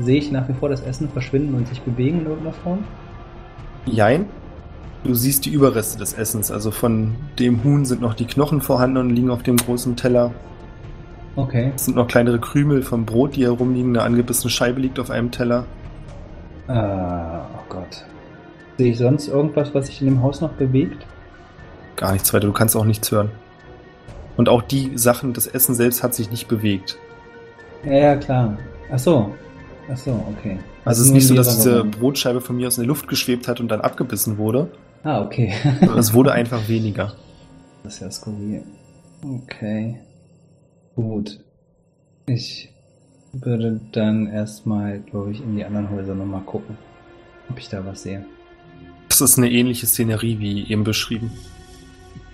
Sehe ich nach wie vor das Essen verschwinden und sich bewegen in irgendeiner Form? Jein. Du siehst die Überreste des Essens. Also von dem Huhn sind noch die Knochen vorhanden und liegen auf dem großen Teller. Okay. Es sind noch kleinere Krümel vom Brot, die herumliegen. Eine angebissene Scheibe liegt auf einem Teller. Äh, oh Gott. Sehe ich sonst irgendwas, was sich in dem Haus noch bewegt? Gar nichts weiter. Du kannst auch nichts hören. Und auch die Sachen, das Essen selbst hat sich nicht bewegt. Ja, ja, klar. Ach so. Ach so, okay. Also es ist nur nicht so, dass diese. Brotscheibe von mir aus in die Luft geschwebt hat und dann abgebissen wurde. Ah, okay. Es wurde einfach weniger. Das ist ja skurril. Okay. Gut. Ich würde dann erstmal, glaube ich, in die anderen Häuser nochmal gucken, ob ich da was sehe. Das ist eine ähnliche Szenerie wie eben beschrieben.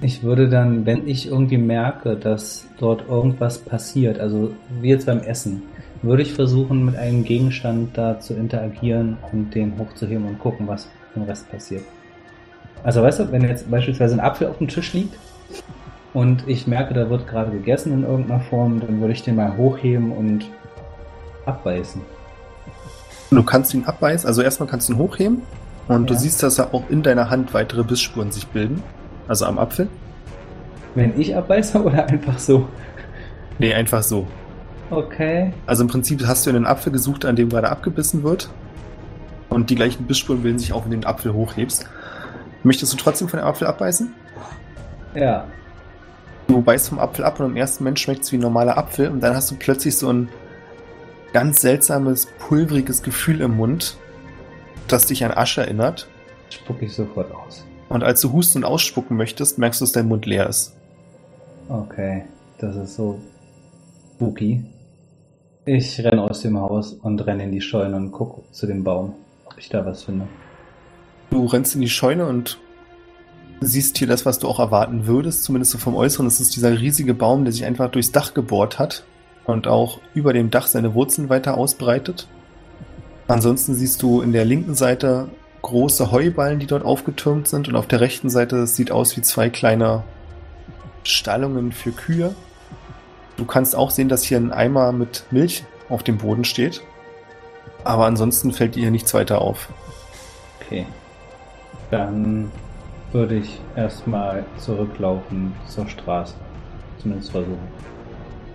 Ich würde dann, wenn ich irgendwie merke, dass dort irgendwas passiert, also wie jetzt beim Essen, würde ich versuchen, mit einem Gegenstand da zu interagieren und den hochzuheben und gucken, was im Rest passiert. Also weißt du, wenn jetzt beispielsweise ein Apfel auf dem Tisch liegt und ich merke, da wird gerade gegessen in irgendeiner Form, dann würde ich den mal hochheben und abbeißen. Du kannst ihn abbeißen, also erstmal kannst du ihn hochheben und du Ja. siehst, dass da auch in deiner Hand weitere Bissspuren sich bilden. Also am Apfel. Wenn ich abbeiße oder einfach so? Nee, einfach so. Okay. Also im Prinzip hast du in den Apfel gesucht, an dem gerade abgebissen wird. Und die gleichen Bissspuren bilden sich auch, wenn du den Apfel hochhebst. Möchtest du trotzdem von dem Apfel abbeißen? Ja. Du beißt vom Apfel ab und im ersten Moment schmeckt es wie ein normaler Apfel und dann hast du plötzlich so ein ganz seltsames, pulveriges Gefühl im Mund, das dich an Asche erinnert. Spucke ich sofort aus. Und als du husten und ausspucken möchtest, merkst du, dass dein Mund leer ist. Okay, das ist so spooky. Ich renne aus dem Haus und renne in die Scheune und gucke zu dem Baum, ob ich da was finde. Du rennst in die Scheune und siehst hier das, was du auch erwarten würdest, zumindest so vom Äußeren. Es ist dieser riesige Baum, der sich einfach durchs Dach gebohrt hat und auch über dem Dach seine Wurzeln weiter ausbreitet. Ansonsten siehst du in der linken Seite große Heuballen, die dort aufgetürmt sind und auf der rechten Seite es sieht aus wie zwei kleine Stallungen für Kühe. Du kannst auch sehen, dass hier ein Eimer mit Milch auf dem Boden steht. Aber ansonsten fällt dir hier nichts weiter auf. Okay. Dann würde ich erstmal zurücklaufen zur Straße. Zumindest versuchen.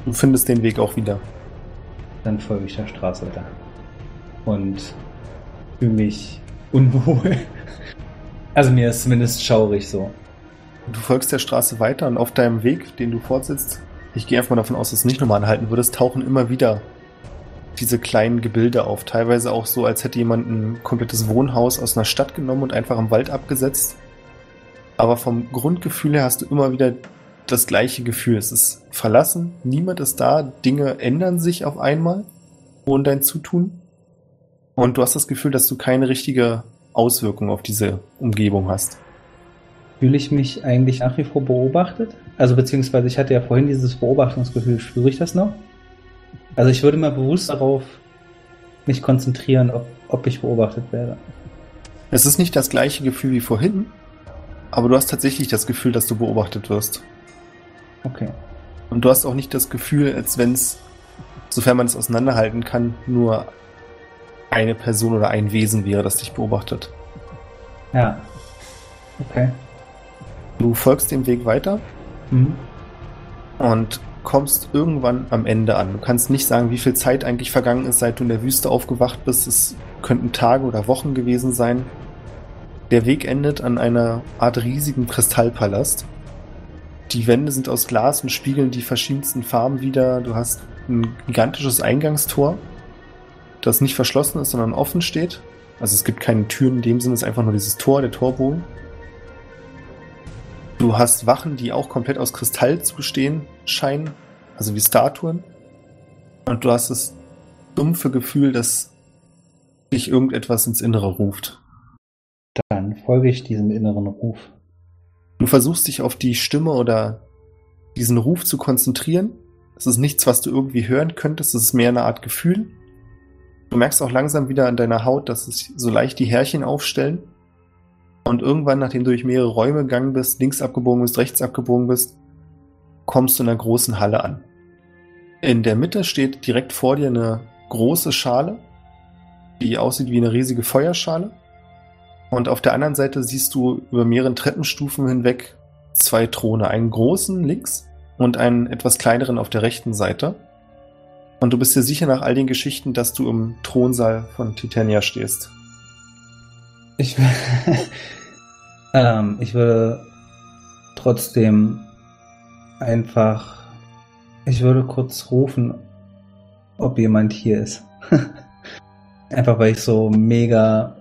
Du findest den Weg auch wieder. Dann folge ich der Straße weiter. Und fühle mich unwohl. Also mir ist zumindest schaurig so. Du folgst der Straße weiter und auf deinem Weg, den du fortsetzt, ich gehe einfach mal davon aus, dass du nicht nochmal anhalten würdest, tauchen immer wieder diese kleinen Gebilde auf. Teilweise auch so, als hätte jemand ein komplettes Wohnhaus aus einer Stadt genommen und einfach im Wald abgesetzt. Aber vom Grundgefühl her hast du immer wieder das gleiche Gefühl. Es ist verlassen, niemand ist da, Dinge ändern sich auf einmal ohne dein Zutun. Und du hast das Gefühl, dass du keine richtige Auswirkung auf diese Umgebung hast. Fühle ich mich eigentlich nach wie vor beobachtet? Also beziehungsweise ich hatte ja vorhin dieses Beobachtungsgefühl, spüre ich das noch? Also ich würde mal bewusst darauf mich konzentrieren, ob, ob ich beobachtet werde. Es ist nicht das gleiche Gefühl wie vorhin, aber du hast tatsächlich das Gefühl, dass du beobachtet wirst. Okay. Und du hast auch nicht das Gefühl, als wenn es, sofern man es auseinanderhalten kann, nur eine Person oder ein Wesen wäre, das dich beobachtet. Ja. Okay. Du folgst dem Weg weiter Mhm. und kommst irgendwann am Ende an. Du kannst nicht sagen, wie viel Zeit eigentlich vergangen ist, seit du in der Wüste aufgewacht bist. Es könnten Tage oder Wochen gewesen sein. Der Weg endet an einer Art riesigen Kristallpalast. Die Wände sind aus Glas und spiegeln die verschiedensten Farben wieder. Du hast ein gigantisches Eingangstor, das nicht verschlossen ist, sondern offen steht. Also es gibt keine Türen in dem Sinne, es ist einfach nur dieses Tor, der Torbogen. Du hast Wachen, die auch komplett aus Kristall zu bestehen scheinen, also wie Statuen. Und du hast das dumpfe Gefühl, dass dich irgendetwas ins Innere ruft. Dann folge ich diesem inneren Ruf. Du versuchst dich auf die Stimme oder diesen Ruf zu konzentrieren. Es ist nichts, was du irgendwie hören könntest, es ist mehr eine Art Gefühl. Du merkst auch langsam wieder an deiner Haut, dass sich so leicht die Härchen aufstellen. Und irgendwann, nachdem du durch mehrere Räume gegangen bist, links abgebogen bist, rechts abgebogen bist, kommst du in einer großen Halle an. In der Mitte steht direkt vor dir eine große Schale, die aussieht wie eine riesige Feuerschale. Und auf der anderen Seite siehst du über mehrere Treppenstufen hinweg zwei Throne. Einen großen links und einen etwas kleineren auf der rechten Seite. Und du bist dir sicher nach all den Geschichten, dass du im Thronsaal von Titania stehst. Ich, ähm, ich würde trotzdem einfach, ich würde kurz rufen, ob jemand hier ist. einfach weil ich so mega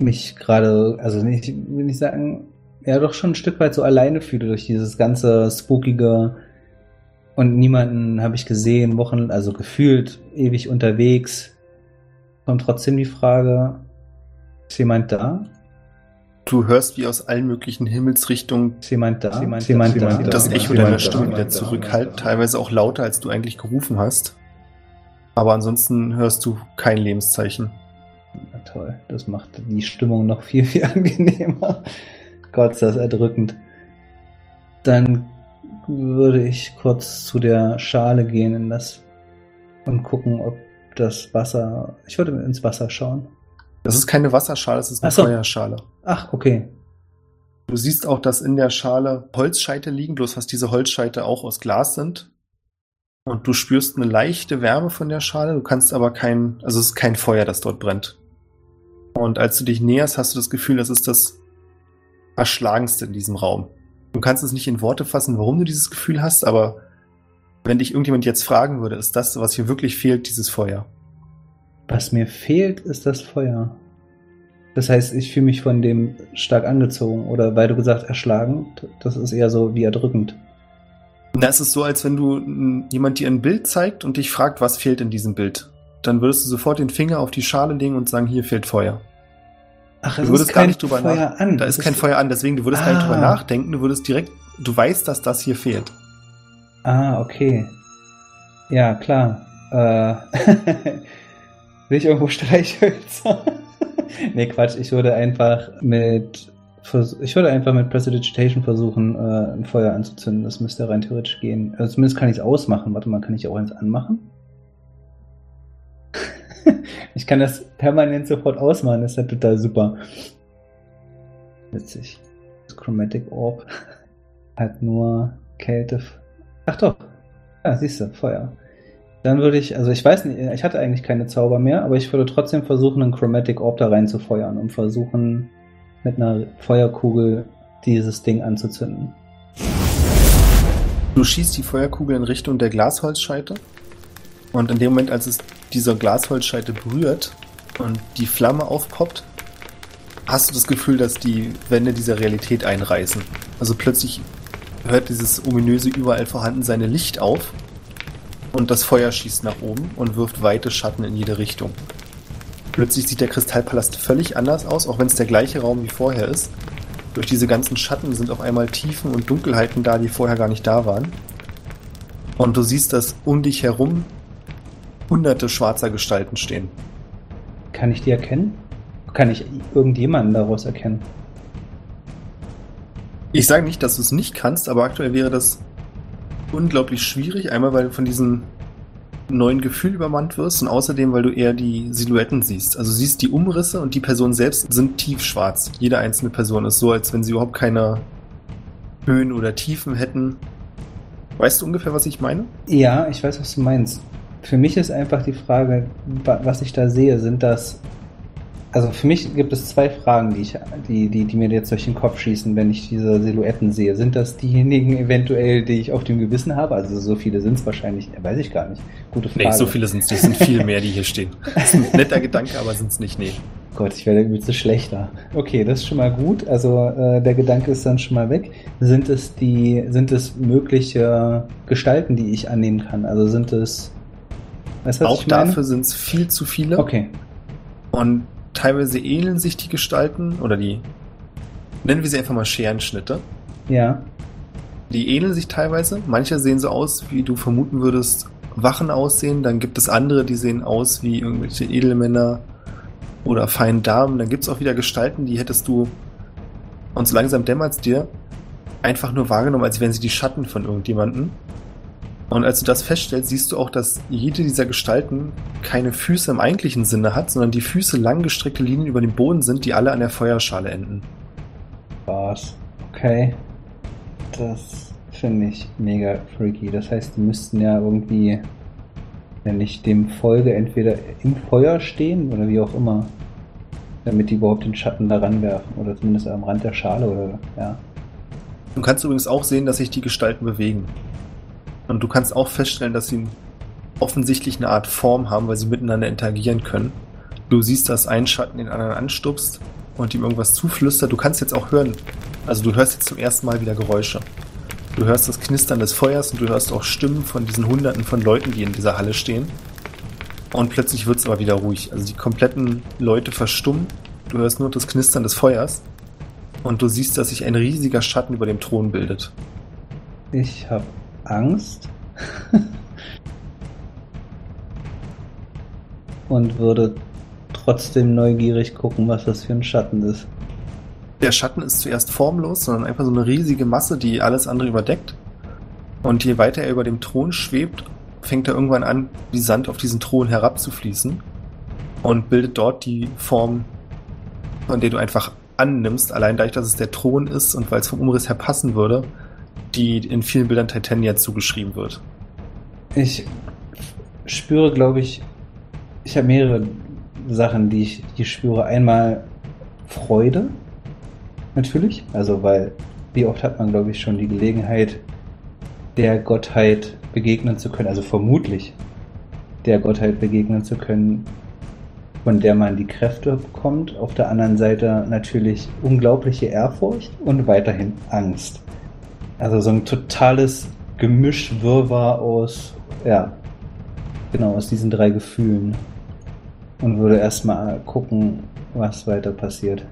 mich gerade, also nicht, will ich sagen, ja doch schon ein Stück weit so alleine fühle durch dieses ganze spookige und niemanden habe ich gesehen, Wochen, also gefühlt ewig unterwegs. Kommt trotzdem die Frage, ist jemand da? Du hörst, wie aus allen möglichen Himmelsrichtungen Ist jemand da? Ist jemand Ist jemand da? Ist das da? Echo deiner? Stimme wieder zurückhallt, teilweise auch lauter, als du eigentlich gerufen hast. Aber ansonsten hörst du kein Lebenszeichen. Na toll, das macht die Stimmung noch viel, viel angenehmer. Gott, ist das erdrückend. Dann würde ich kurz zu der Schale gehen in das und gucken, ob das Wasser. Ich würde ins Wasser schauen. Das ist keine Wasserschale, das ist eine Ach so. Feuerschale. Ach, okay. Du siehst auch, dass in der Schale Holzscheite liegen, bloß dass diese Holzscheite auch aus Glas sind. Und du spürst eine leichte Wärme von der Schale, du kannst aber kein, also es ist kein Feuer, das dort brennt. Und als du dich näherst, hast du das Gefühl, das ist das Erschlagenste in diesem Raum. Du kannst es nicht in Worte fassen, warum du dieses Gefühl hast, aber wenn dich irgendjemand jetzt fragen würde, ist das, was hier wirklich fehlt, dieses Feuer. Was mir fehlt, ist das Feuer. Das heißt, ich fühle mich von dem stark angezogen. Oder weil du gesagt erschlagen, das ist eher so wie erdrückend. Na, es ist so, als wenn du jemand dir ein Bild zeigt und dich fragt, was fehlt in diesem Bild. Dann würdest du sofort den Finger auf die Schale legen und sagen, hier fehlt Feuer. Ach, Du es würdest ist gar kein nicht drüber Feuer nach- an. Da ist kein Feuer an, deswegen du würdest gar nicht drüber Ah. nachdenken, du würdest direkt, du weißt, dass das hier fehlt. Ah, okay. Ja, klar. Äh, will ich irgendwo Streichhölzer? nee, Quatsch. Ich würde einfach mit ich würde einfach mit Prestidigitation versuchen, äh, ein Feuer anzuzünden. Das müsste rein theoretisch gehen. Also zumindest kann ich es ausmachen. Warte mal, kann ich auch eins anmachen? ich kann das permanent sofort ausmachen. Das ist ja total super. Witzig. Das Chromatic Orb hat nur Kälte. Ach doch. Ja, siehst du, Feuer. Dann würde ich, also ich weiß nicht, ich hatte eigentlich keine Zauber mehr, aber ich würde trotzdem versuchen, einen Chromatic Orb da rein zu feuern und versuchen, mit einer Feuerkugel dieses Ding anzuzünden. Du schießt die Feuerkugel in Richtung der Glasholzscheite und in dem Moment, als es dieser Glasholzscheite berührt und die Flamme aufpoppt, hast du das Gefühl, dass die Wände dieser Realität einreißen. Also plötzlich hört dieses ominöse überall vorhanden seine Licht auf und das Feuer schießt nach oben und wirft weite Schatten in jede Richtung. Plötzlich sieht der Kristallpalast völlig anders aus, auch wenn es der gleiche Raum wie vorher ist. Durch diese ganzen Schatten sind auf einmal Tiefen und Dunkelheiten da, die vorher gar nicht da waren. Und du siehst, dass um dich herum hunderte schwarzer Gestalten stehen. Kann ich die erkennen? Kann ich irgendjemanden daraus erkennen? Ich sage nicht, dass du es nicht kannst, aber aktuell wäre das unglaublich schwierig. Einmal, weil du von diesem neuen Gefühl übermannt wirst und außerdem, weil du eher die Silhouetten siehst. Also du siehst die Umrisse und die Personen selbst sind tiefschwarz. Jede einzelne Person ist so, als wenn sie überhaupt keine Höhen oder Tiefen hätten. Weißt du ungefähr, was ich meine? Ja, ich weiß, was du meinst. Für mich ist einfach die Frage, wa- was ich da sehe, sind das. Also für mich gibt es zwei Fragen, die, ich, die, die, die mir jetzt durch den Kopf schießen, wenn ich diese Silhouetten sehe. Sind das diejenigen eventuell, die ich auf dem Gewissen habe? Also so viele sind es wahrscheinlich, weiß ich gar nicht. Gute Frage. Nee, so viele sind es nicht. Es sind viel mehr, die hier stehen. Das ist ein netter Gedanke, aber sind es nicht. Nee. Gott, ich werde übelst schlechter. Okay, das ist schon mal gut. Also äh, der Gedanke ist dann schon mal weg. Sind es die, sind es mögliche Gestalten, die ich annehmen kann? Also sind es. Weißt Auch dafür sind es viel zu viele. Okay. Und teilweise ähneln sich die Gestalten oder die, nennen wir sie einfach mal Scherenschnitte. Ja. Die ähneln sich teilweise. Manche sehen so aus, wie du vermuten würdest, Wachen aussehen. Dann gibt es andere, die sehen aus wie irgendwelche Edelmänner oder feinen Damen. Dann gibt es auch wieder Gestalten, die hättest du, und so langsam dämmert es dir, einfach nur wahrgenommen, als wären sie die Schatten von irgendjemanden. Und als du das feststellst, siehst du auch, dass jede dieser Gestalten keine Füße im eigentlichen Sinne hat, sondern die Füße langgestreckte Linien über dem Boden sind, die alle an der Feuerschale enden. Was? Okay. Das finde ich mega freaky. Das heißt, die müssten ja irgendwie, wenn ich dem folge, entweder im Feuer stehen oder wie auch immer. Damit die überhaupt den Schatten da ranwerfen. Oder zumindest am Rand der Schale oder ja. Du kannst übrigens auch sehen, dass sich die Gestalten bewegen. Und du kannst auch feststellen, dass sie offensichtlich eine Art Form haben, weil sie miteinander interagieren können. Du siehst, dass ein Schatten den anderen anstupst und ihm irgendwas zuflüstert. Du kannst jetzt auch hören, also du hörst jetzt zum ersten Mal wieder Geräusche. Du hörst das Knistern des Feuers und du hörst auch Stimmen von diesen Hunderten von Leuten, die in dieser Halle stehen. Und plötzlich wird es aber wieder ruhig. Also die kompletten Leute verstummen. Du hörst nur das Knistern des Feuers. Und du siehst, dass sich ein riesiger Schatten über dem Thron bildet. Ich habe Angst. Und würde trotzdem neugierig gucken, was das für ein Schatten ist. Der Schatten ist zuerst formlos, sondern einfach so eine riesige Masse, die alles andere überdeckt. Und je weiter er über dem Thron schwebt, fängt er irgendwann an, wie Sand auf diesen Thron herabzufließen und bildet dort die Form, von der du einfach annimmst, allein dadurch, dass es der Thron ist und weil es vom Umriss her passen würde, die in vielen Bildern Titania zugeschrieben wird. Ich spüre, glaube ich, ich habe mehrere Sachen, die ich, die ich spüre. Einmal Freude, natürlich. Also, weil, wie oft hat man, glaube ich, schon die Gelegenheit, der Gottheit begegnen zu können, also vermutlich der Gottheit begegnen zu können, von der man die Kräfte bekommt. Auf der anderen Seite natürlich unglaubliche Ehrfurcht und weiterhin Angst. Also so ein totales Gemischwirrwarr aus, ja, genau, aus diesen drei Gefühlen. Und würde erstmal gucken, was weiter passiert.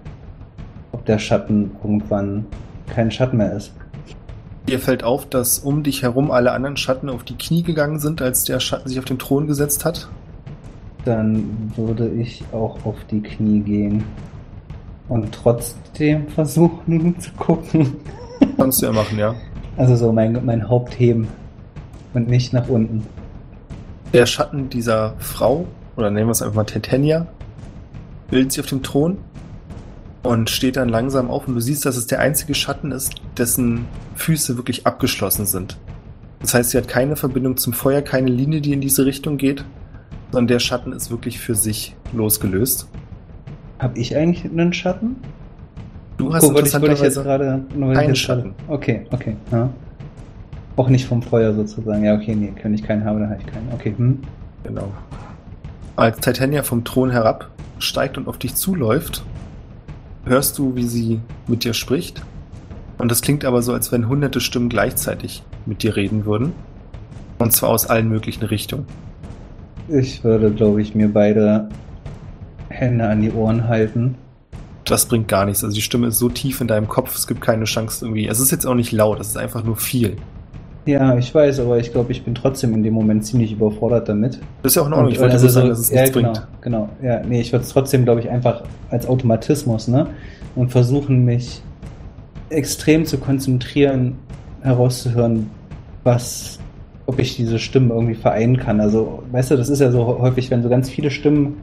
Ob der Schatten irgendwann kein Schatten mehr ist. Dir fällt auf, dass um dich herum alle anderen Schatten auf die Knie gegangen sind, als der Schatten sich auf den Thron gesetzt hat. Dann würde ich auch auf die Knie gehen und trotzdem versuchen zu gucken. Kannst du ja machen, ja. Also so mein, mein Hauptheben und nicht nach unten. Der Schatten dieser Frau, oder nennen wir es einfach mal Titania, bildet sich auf dem Thron und steht dann langsam auf und du siehst, dass es der einzige Schatten ist, dessen Füße wirklich abgeschlossen sind. Das heißt, sie hat keine Verbindung zum Feuer, keine Linie, die in diese Richtung geht, sondern der Schatten ist wirklich für sich losgelöst. Hab ich eigentlich einen Schatten? Du hast Oh, jetzt interessanterweise gerade keinen Schatten. Okay, okay. Ja. Auch nicht vom Feuer sozusagen. Ja, okay, nee, wenn ich keinen habe, dann habe ich keinen. Okay, hm. Genau. Als Titania vom Thron herabsteigt und auf dich zuläuft, hörst du, wie sie mit dir spricht. Und das klingt aber so, als wenn hunderte Stimmen gleichzeitig mit dir reden würden. Und zwar aus allen möglichen Richtungen. Ich würde, glaube ich, mir beide Hände an die Ohren halten. Das bringt gar nichts. Also die Stimme ist so tief in deinem Kopf, es gibt keine Chance irgendwie. Es ist jetzt auch nicht laut, es ist einfach nur viel. Ja, ich weiß, aber ich glaube, ich bin trotzdem in dem Moment ziemlich überfordert damit. Das ist ja auch in Ordnung. Ich wollte also nur sagen, dass es ja, nichts genau, bringt. Genau, ja, nee, ich würde es trotzdem, glaube ich, einfach als Automatismus, ne? Und versuchen, mich extrem zu konzentrieren, herauszuhören, was, ob ich diese Stimmen irgendwie vereinen kann. Also, weißt du, das ist ja so häufig, wenn so ganz viele Stimmen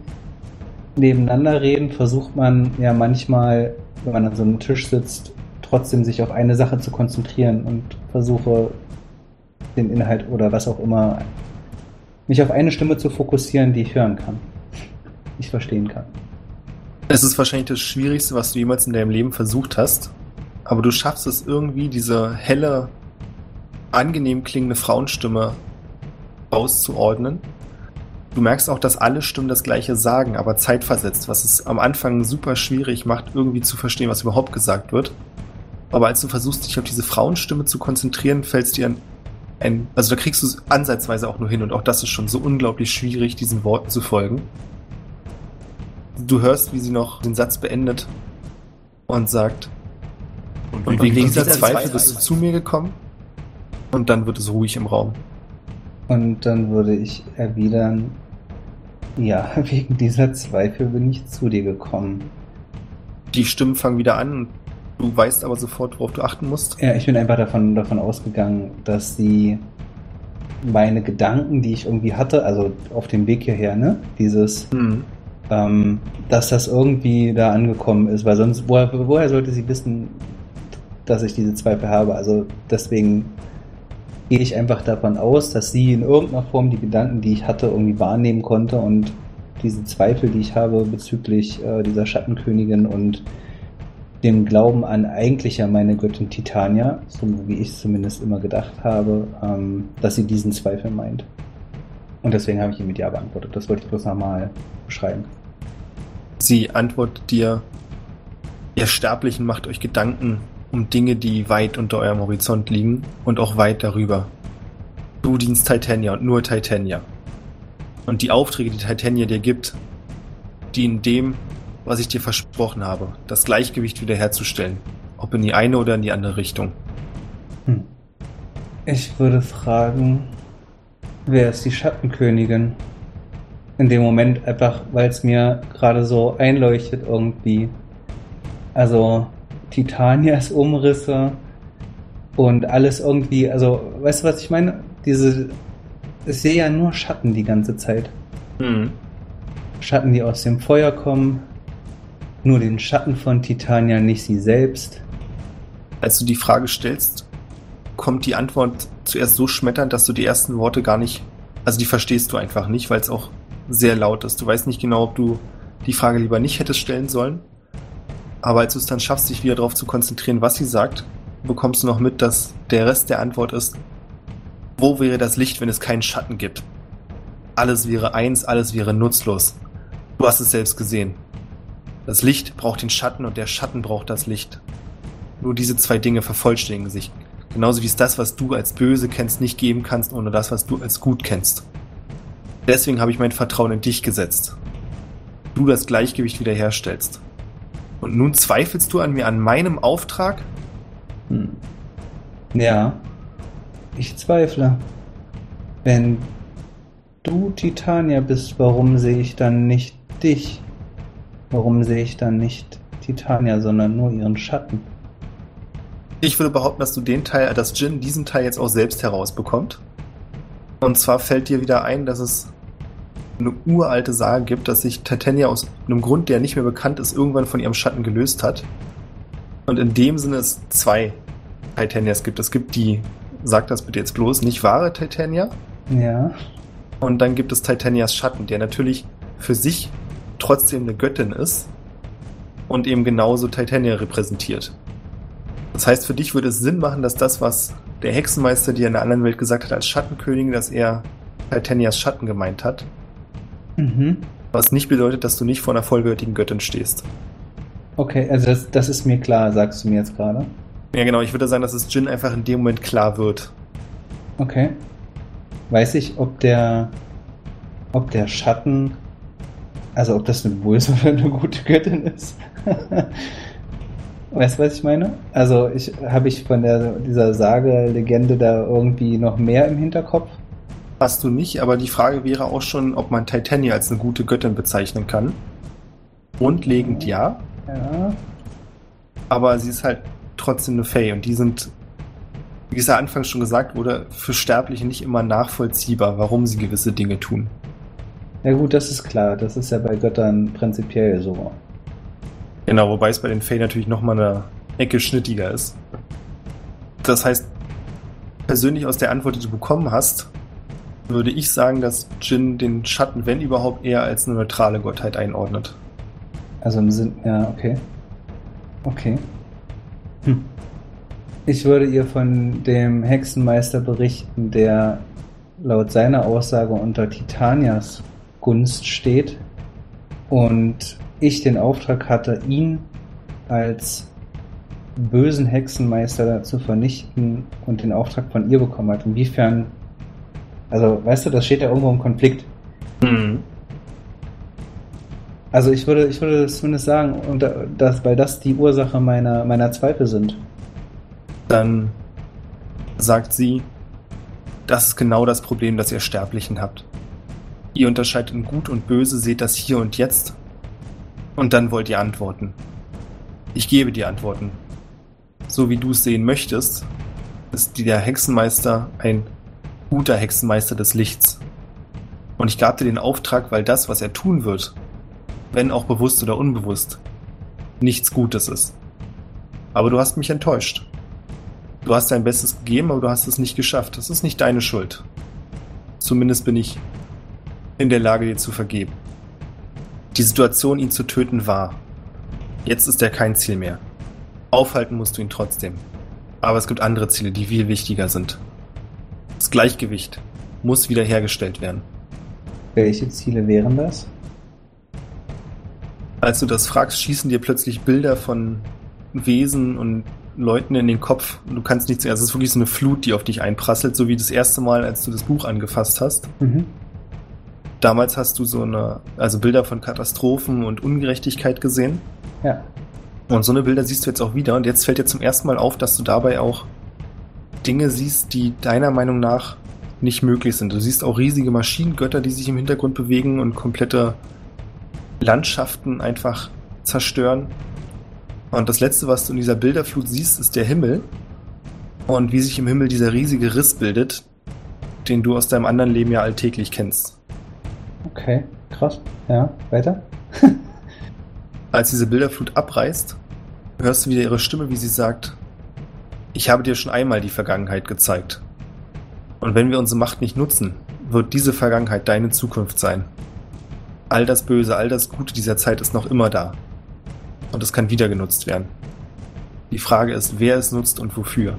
nebeneinander reden, versucht man ja manchmal, wenn man an so einem Tisch sitzt, trotzdem sich auf eine Sache zu konzentrieren und versuche den Inhalt oder was auch immer mich auf eine Stimme zu fokussieren, die ich hören kann. Ich verstehen kann. Es ist wahrscheinlich das Schwierigste, was du jemals in deinem Leben versucht hast. Aber du schaffst es irgendwie, diese helle, angenehm klingende Frauenstimme auszuordnen. Du merkst auch, dass alle Stimmen das Gleiche sagen, aber zeitversetzt, was es am Anfang super schwierig macht, irgendwie zu verstehen, was überhaupt gesagt wird. Aber als du versuchst, dich auf diese Frauenstimme zu konzentrieren, fällt es dir ein, ein, also da kriegst du es ansatzweise auch nur hin und auch das ist schon so unglaublich schwierig, diesen Worten zu folgen. Du hörst, wie sie noch den Satz beendet und sagt, und wegen dieser Zweifel bist du zu mir gekommen? Und dann wird es ruhig im Raum. Und dann würde ich erwidern, ja, wegen dieser Zweifel bin ich zu dir gekommen. Die Stimmen fangen wieder an du weißt aber sofort, worauf du achten musst. Ja, ich bin einfach davon, davon ausgegangen, dass sie meine Gedanken, die ich irgendwie hatte, also auf dem Weg hierher, ne, dieses, Hm. ähm, dass das irgendwie da angekommen ist, weil sonst, woher, woher sollte sie wissen, dass ich diese Zweifel habe? Also deswegen gehe ich einfach davon aus, dass sie in irgendeiner Form die Gedanken, die ich hatte, irgendwie wahrnehmen konnte und diese Zweifel, die ich habe bezüglich äh, dieser Schattenkönigin und dem Glauben an eigentlich ja meine Göttin Titania, so wie ich es zumindest immer gedacht habe, ähm, dass sie diesen Zweifel meint. Und deswegen habe ich ihm mit Ja beantwortet. Das wollte ich bloß nochmal beschreiben. Sie antwortet dir, ihr Sterblichen macht euch Gedanken um Dinge, die weit unter eurem Horizont liegen und auch weit darüber. Du dienst Titania und nur Titania. Und die Aufträge, die Titania dir gibt, dienen dem, was ich dir versprochen habe, das Gleichgewicht wiederherzustellen, ob in die eine oder in die andere Richtung. Hm. Ich würde fragen, wer ist die Schattenkönigin? In dem Moment einfach, weil es mir gerade so einleuchtet irgendwie. Also Titanias Umrisse und alles irgendwie, also weißt du, was ich meine? Diese, ich sehe ja nur Schatten die ganze Zeit. Hm. Schatten, die aus dem Feuer kommen. Nur den Schatten von Titania, nicht sie selbst. Als du die Frage stellst, kommt die Antwort zuerst so schmetternd, dass du die ersten Worte gar nicht, also die verstehst du einfach nicht, weil es auch sehr laut ist. Du weißt nicht genau, ob du die Frage lieber nicht hättest stellen sollen. Aber als du es dann schaffst, dich wieder darauf zu konzentrieren, was sie sagt, bekommst du noch mit, dass der Rest der Antwort ist, wo wäre das Licht, wenn es keinen Schatten gibt? Alles wäre eins, alles wäre nutzlos. Du hast es selbst gesehen. Das Licht braucht den Schatten und der Schatten braucht das Licht. Nur diese zwei Dinge vervollständigen sich. Genauso wie es das, was du als böse kennst, nicht geben kannst, ohne das, was du als gut kennst. Deswegen habe ich mein Vertrauen in dich gesetzt. du das Gleichgewicht wiederherstellst. Und nun zweifelst du an mir, an meinem Auftrag? Hm. Ja, ich zweifle. Wenn du Titania bist, warum sehe ich dann nicht dich? Warum sehe ich dann nicht Titania, sondern nur ihren Schatten? Ich würde behaupten, dass du den Teil, dass Jin diesen Teil jetzt auch selbst herausbekommt. Und zwar fällt dir wieder ein, dass es eine uralte Sage gibt, dass sich Titania aus einem Grund, der nicht mehr bekannt ist, irgendwann von ihrem Schatten gelöst hat. Und in dem Sinne es zwei Titanias gibt. Es gibt die, sag das bitte jetzt bloß, nicht wahre Titania. Ja. Und dann gibt es Titanias Schatten, der natürlich für sich trotzdem eine Göttin ist und eben genauso Titania repräsentiert. Das heißt, für dich würde es Sinn machen, dass das, was der Hexenmeister dir in der anderen Welt gesagt hat als Schattenkönigin, dass er Titanias Schatten gemeint hat. Mhm. Was nicht bedeutet, dass du nicht vor einer vollwertigen Göttin stehst. Okay, also das, das ist mir klar, sagst du mir jetzt gerade. Ja, genau. Ich würde sagen, dass es Jin einfach in dem Moment klar wird. Okay. Weiß ich, ob der, ob der Schatten, also ob das eine böse oder eine gute Göttin ist? weißt du, was ich meine? Also ich habe ich von der dieser Sage Legende da irgendwie noch mehr im Hinterkopf? Hast du nicht, aber die Frage wäre auch schon, ob man Titania als eine gute Göttin bezeichnen kann. Grundlegend ja. Ja. Aber sie ist halt trotzdem eine Fey und die sind, wie es ja anfangs schon gesagt wurde, für Sterbliche nicht immer nachvollziehbar, warum sie gewisse Dinge tun. Ja gut, das ist klar. Das ist ja bei Göttern prinzipiell so. Genau, wobei es bei den Fey natürlich nochmal eine Ecke schnittiger ist. Das heißt, persönlich aus der Antwort, die du bekommen hast, würde ich sagen, dass Jin den Schatten, wenn überhaupt, eher als eine neutrale Gottheit einordnet. Also im Sinn, ja, okay. Okay. Hm. Ich würde ihr von dem Hexenmeister berichten, der laut seiner Aussage unter Titanias Gunst steht und ich den Auftrag hatte, ihn als bösen Hexenmeister zu vernichten und den Auftrag von ihr bekommen hat. Inwiefern also, weißt du, das steht ja irgendwo im Konflikt. Mhm. Also ich würde, ich würde zumindest sagen, und das, weil das die Ursache meiner, meiner Zweifel sind. Dann sagt sie, das ist genau das Problem, das ihr Sterblichen habt. Ihr unterscheidet in Gut und Böse, seht das hier und jetzt. Und dann wollt ihr antworten. Ich gebe dir Antworten. So wie du es sehen möchtest, ist der Hexenmeister ein guter Hexenmeister des Lichts. Und ich gab dir den Auftrag, weil das, was er tun wird, wenn auch bewusst oder unbewusst, nichts Gutes ist. Aber du hast mich enttäuscht. Du hast dein Bestes gegeben, aber du hast es nicht geschafft. Das ist nicht deine Schuld. Zumindest bin ich in der Lage, dir zu vergeben. Die Situation, ihn zu töten, war. Jetzt ist er kein Ziel mehr. Aufhalten musst du ihn trotzdem. Aber es gibt andere Ziele, die viel wichtiger sind. Das Gleichgewicht muss wiederhergestellt werden. Welche Ziele wären das? Als du das fragst, schießen dir plötzlich Bilder von Wesen und Leuten in den Kopf. Du kannst nichts, also es ist wirklich so eine Flut, die auf dich einprasselt, so wie das erste Mal, als du das Buch angefasst hast. Mhm. Damals hast du so eine, also Bilder von Katastrophen und Ungerechtigkeit gesehen. Ja. Und so eine Bilder siehst du jetzt auch wieder. Und jetzt fällt dir zum ersten Mal auf, dass du dabei auch Dinge siehst, die deiner Meinung nach nicht möglich sind. Du siehst auch riesige Maschinengötter, die sich im Hintergrund bewegen und komplette Landschaften einfach zerstören. Und das letzte, was du in dieser Bilderflut siehst, ist der Himmel. Und wie sich im Himmel dieser riesige Riss bildet, den du aus deinem anderen Leben ja alltäglich kennst. Okay, krass. Ja, weiter. Als diese Bilderflut abreißt, hörst du wieder ihre Stimme, wie sie sagt, ich habe dir schon einmal die Vergangenheit gezeigt. Und wenn wir unsere Macht nicht nutzen, wird diese Vergangenheit deine Zukunft sein. All das Böse, all das Gute dieser Zeit ist noch immer da. Und es kann wieder genutzt werden. Die Frage ist, wer es nutzt und wofür.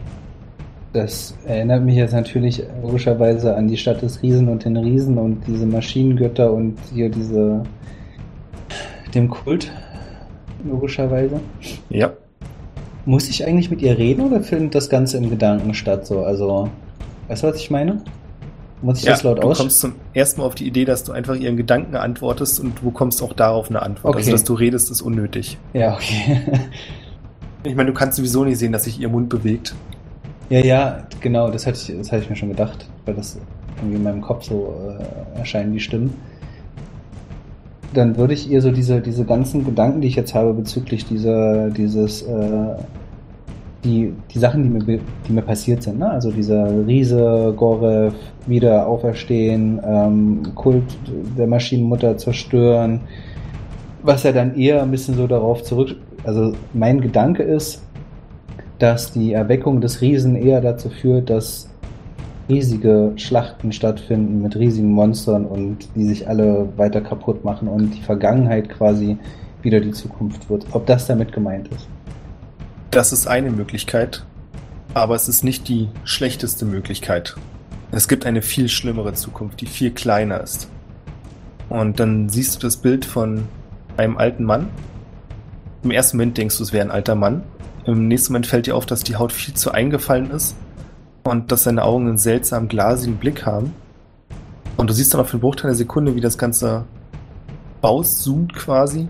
Das erinnert mich jetzt natürlich logischerweise an die Stadt des Riesen und den Riesen und diese Maschinengötter und hier diese dem Kult logischerweise. Ja. Muss ich eigentlich mit ihr reden oder findet das Ganze im Gedanken statt? So, also, weißt du, was ich meine? Muss ich Ja, das laut du aus? kommst zum ersten Mal auf die Idee, dass du einfach ihren Gedanken antwortest und du bekommst auch darauf eine Antwort. Okay. Also, dass du redest, ist unnötig. Ja, okay. Ich meine, du kannst sowieso nicht sehen, dass sich ihr Mund bewegt. ja, ja, genau, das hatte ich, das hatte ich mir schon gedacht, weil das irgendwie in meinem Kopf so äh, erscheinen, die Stimmen. Dann würde ich ihr so diese, diese ganzen Gedanken, die ich jetzt habe bezüglich dieser, dieses, äh, die, die Sachen, die mir, die mir passiert sind, ne? Also dieser Riese, Gorev, wieder auferstehen, ähm, Kult der Maschinenmutter zerstören, was ja dann eher ein bisschen so darauf zurück, also mein Gedanke ist, dass die Erweckung des Riesen eher dazu führt, dass riesige Schlachten stattfinden mit riesigen Monstern und die sich alle weiter kaputt machen und die Vergangenheit quasi wieder die Zukunft wird. Ob das damit gemeint ist? Das ist eine Möglichkeit, aber es ist nicht die schlechteste Möglichkeit. Es gibt eine viel schlimmere Zukunft, die viel kleiner ist. Und dann siehst du das Bild von einem alten Mann. Im ersten Moment denkst du, es wäre ein alter Mann. Im nächsten Moment fällt dir auf, dass die Haut viel zu eingefallen ist und dass seine Augen einen seltsam glasigen Blick haben. Und du siehst dann auf den Bruchteil der Sekunde, wie das Ganze auszoomt quasi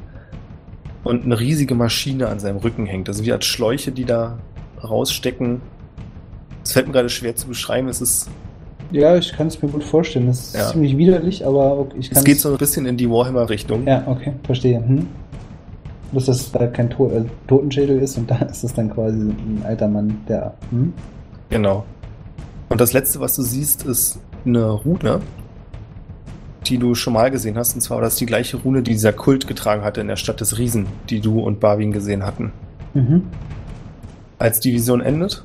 und eine riesige Maschine an seinem Rücken hängt. Also wie als Schläuche, die da rausstecken. Es fällt mir gerade schwer zu beschreiben. Es ist, Ja, ich kann es mir gut vorstellen. Das ist Ja. ziemlich widerlich, aber okay, ich kann es geht so ein bisschen in die Warhammer-Richtung. Ja, okay, verstehe. Hm. Dass das da kein to äh, Totenschädel ist und da ist es dann quasi ein alter Mann, der. Hm? Genau. Und das letzte, was du siehst, ist eine Rune, die du schon mal gesehen hast. Und zwar war das die gleiche Rune, die dieser Kult getragen hatte in der Stadt des Riesen, die du und Barwin gesehen hatten. Mhm. Als die Vision endet,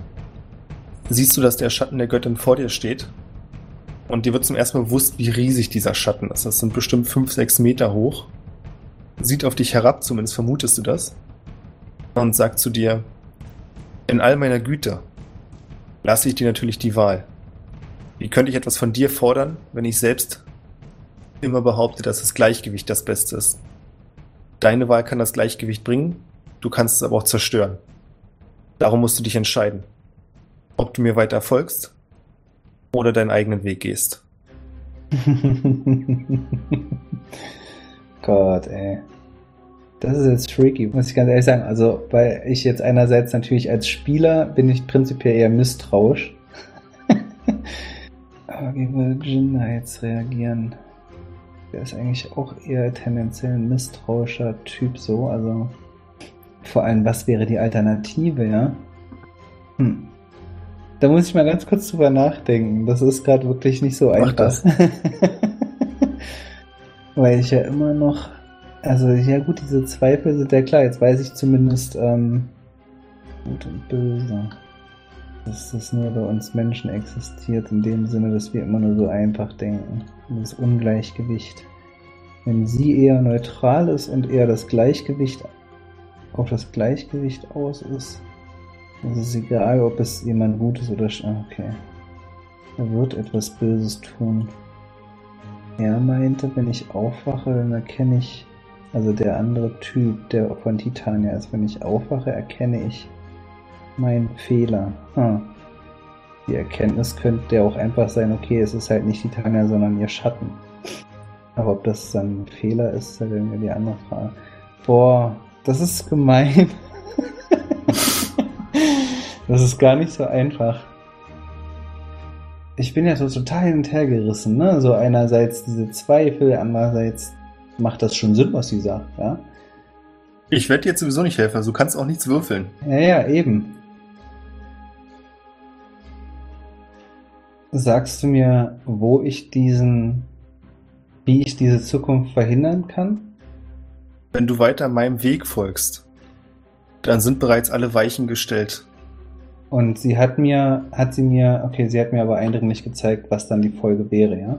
siehst du, dass der Schatten der Göttin vor dir steht. Und dir wird zum ersten Mal bewusst, wie riesig dieser Schatten ist. Das sind bestimmt 5, 6 Meter hoch. Sieht auf dich herab, zumindest vermutest du das. Und sagt zu dir, in all meiner Güte lasse ich dir natürlich die Wahl. Wie könnte ich etwas von dir fordern, wenn ich selbst immer behaupte, dass das Gleichgewicht das Beste ist? Deine Wahl kann das Gleichgewicht bringen, du kannst es aber auch zerstören. Darum musst du dich entscheiden, ob du mir weiter folgst oder deinen eigenen Weg gehst. Gott, ey. Das ist jetzt freaky, muss ich ganz ehrlich sagen. Also, weil ich jetzt einerseits natürlich als Spieler bin ich prinzipiell eher misstrauisch. Aber wie würde Jin da jetzt reagieren? Der ist eigentlich auch eher tendenziell ein misstrauischer Typ so. Also, vor allem, was wäre die Alternative, ja? Hm. Da muss ich mal ganz kurz drüber nachdenken. Das ist gerade wirklich nicht so Mach einfach. das. Weil ich ja immer noch, also ja gut, diese Zweifel sind ja klar. Jetzt weiß ich zumindest ähm, gut und böse. Dass das nur bei uns Menschen existiert, in dem Sinne, dass wir immer nur so einfach denken. Das Ungleichgewicht. Wenn sie eher neutral ist und eher das Gleichgewicht auf das Gleichgewicht aus ist, ist es egal, ob es jemand Gutes oder sch ah, okay. Er wird etwas Böses tun. Er meinte, wenn ich aufwache, dann erkenne ich, also der andere Typ, der von Titania ist, wenn ich aufwache, erkenne ich meinen Fehler. Hm. Die Erkenntnis könnte ja auch einfach sein, okay, es ist halt nicht Titania, sondern ihr Schatten. Aber ob das dann ein Fehler ist, ja dann wieder die andere Frage. Boah, das ist gemein. das ist gar nicht so einfach ich bin ja so total hin und her gerissen, ne? So einerseits diese Zweifel, andererseits macht das schon Sinn, was sie sagt, ja? Ich werde dir jetzt sowieso nicht helfen, also du kannst auch nichts würfeln. Ja, ja, eben. Sagst du mir, wo ich diesen, wie ich diese Zukunft verhindern kann? Wenn du weiter meinem Weg folgst, dann sind bereits alle Weichen gestellt. Und sie hat mir, hat sie mir, okay, sie hat mir aber eindringlich gezeigt, was dann die Folge wäre, ja?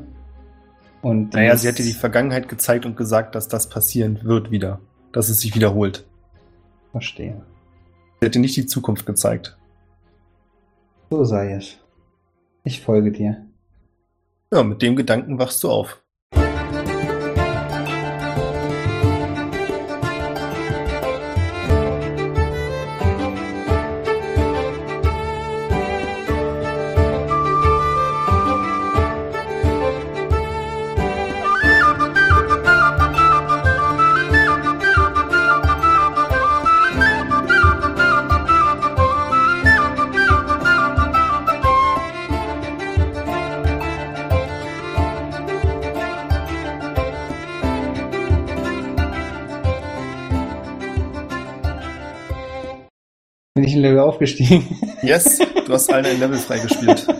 Und Naja, sie hat dir die Vergangenheit gezeigt und gesagt, dass das passieren wird wieder. Dass es sich wiederholt. Verstehe. Sie hat dir nicht die Zukunft gezeigt. So sei es. Ich folge dir. Ja, mit dem Gedanken wachst du auf. Aufgestiegen? Yes, du hast allen ein Level freigespielt.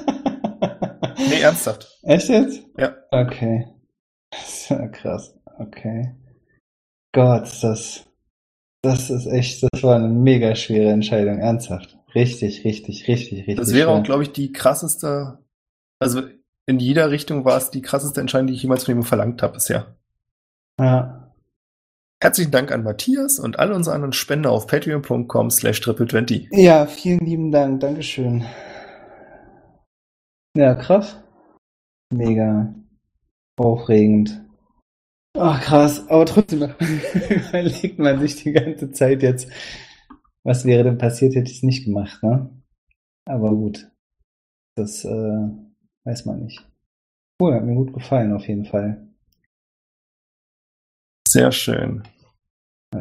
Nee, ernsthaft. Echt jetzt? Ja. Okay. Das ist ja krass. Okay. Gott, das, das ist echt, das war eine mega schwere Entscheidung. Ernsthaft. Richtig, richtig, richtig, richtig. Das wäre schwer. auch, glaube ich, die krasseste, also in jeder Richtung war es die krasseste Entscheidung, die ich jemals von ihm verlangt habe bisher. Ja. Herzlichen Dank an Matthias und alle unsere anderen Spender auf patreon.com slash triple20. Ja, vielen lieben Dank. Dankeschön. Ja, krass. Mega aufregend. Ach, krass. Aber trotzdem überlegt man sich die ganze Zeit jetzt, was wäre denn passiert, hätte ich es nicht gemacht, ne? Aber gut. Das äh, weiß man nicht. Cool, hat mir gut gefallen, auf jeden Fall. Sehr schön.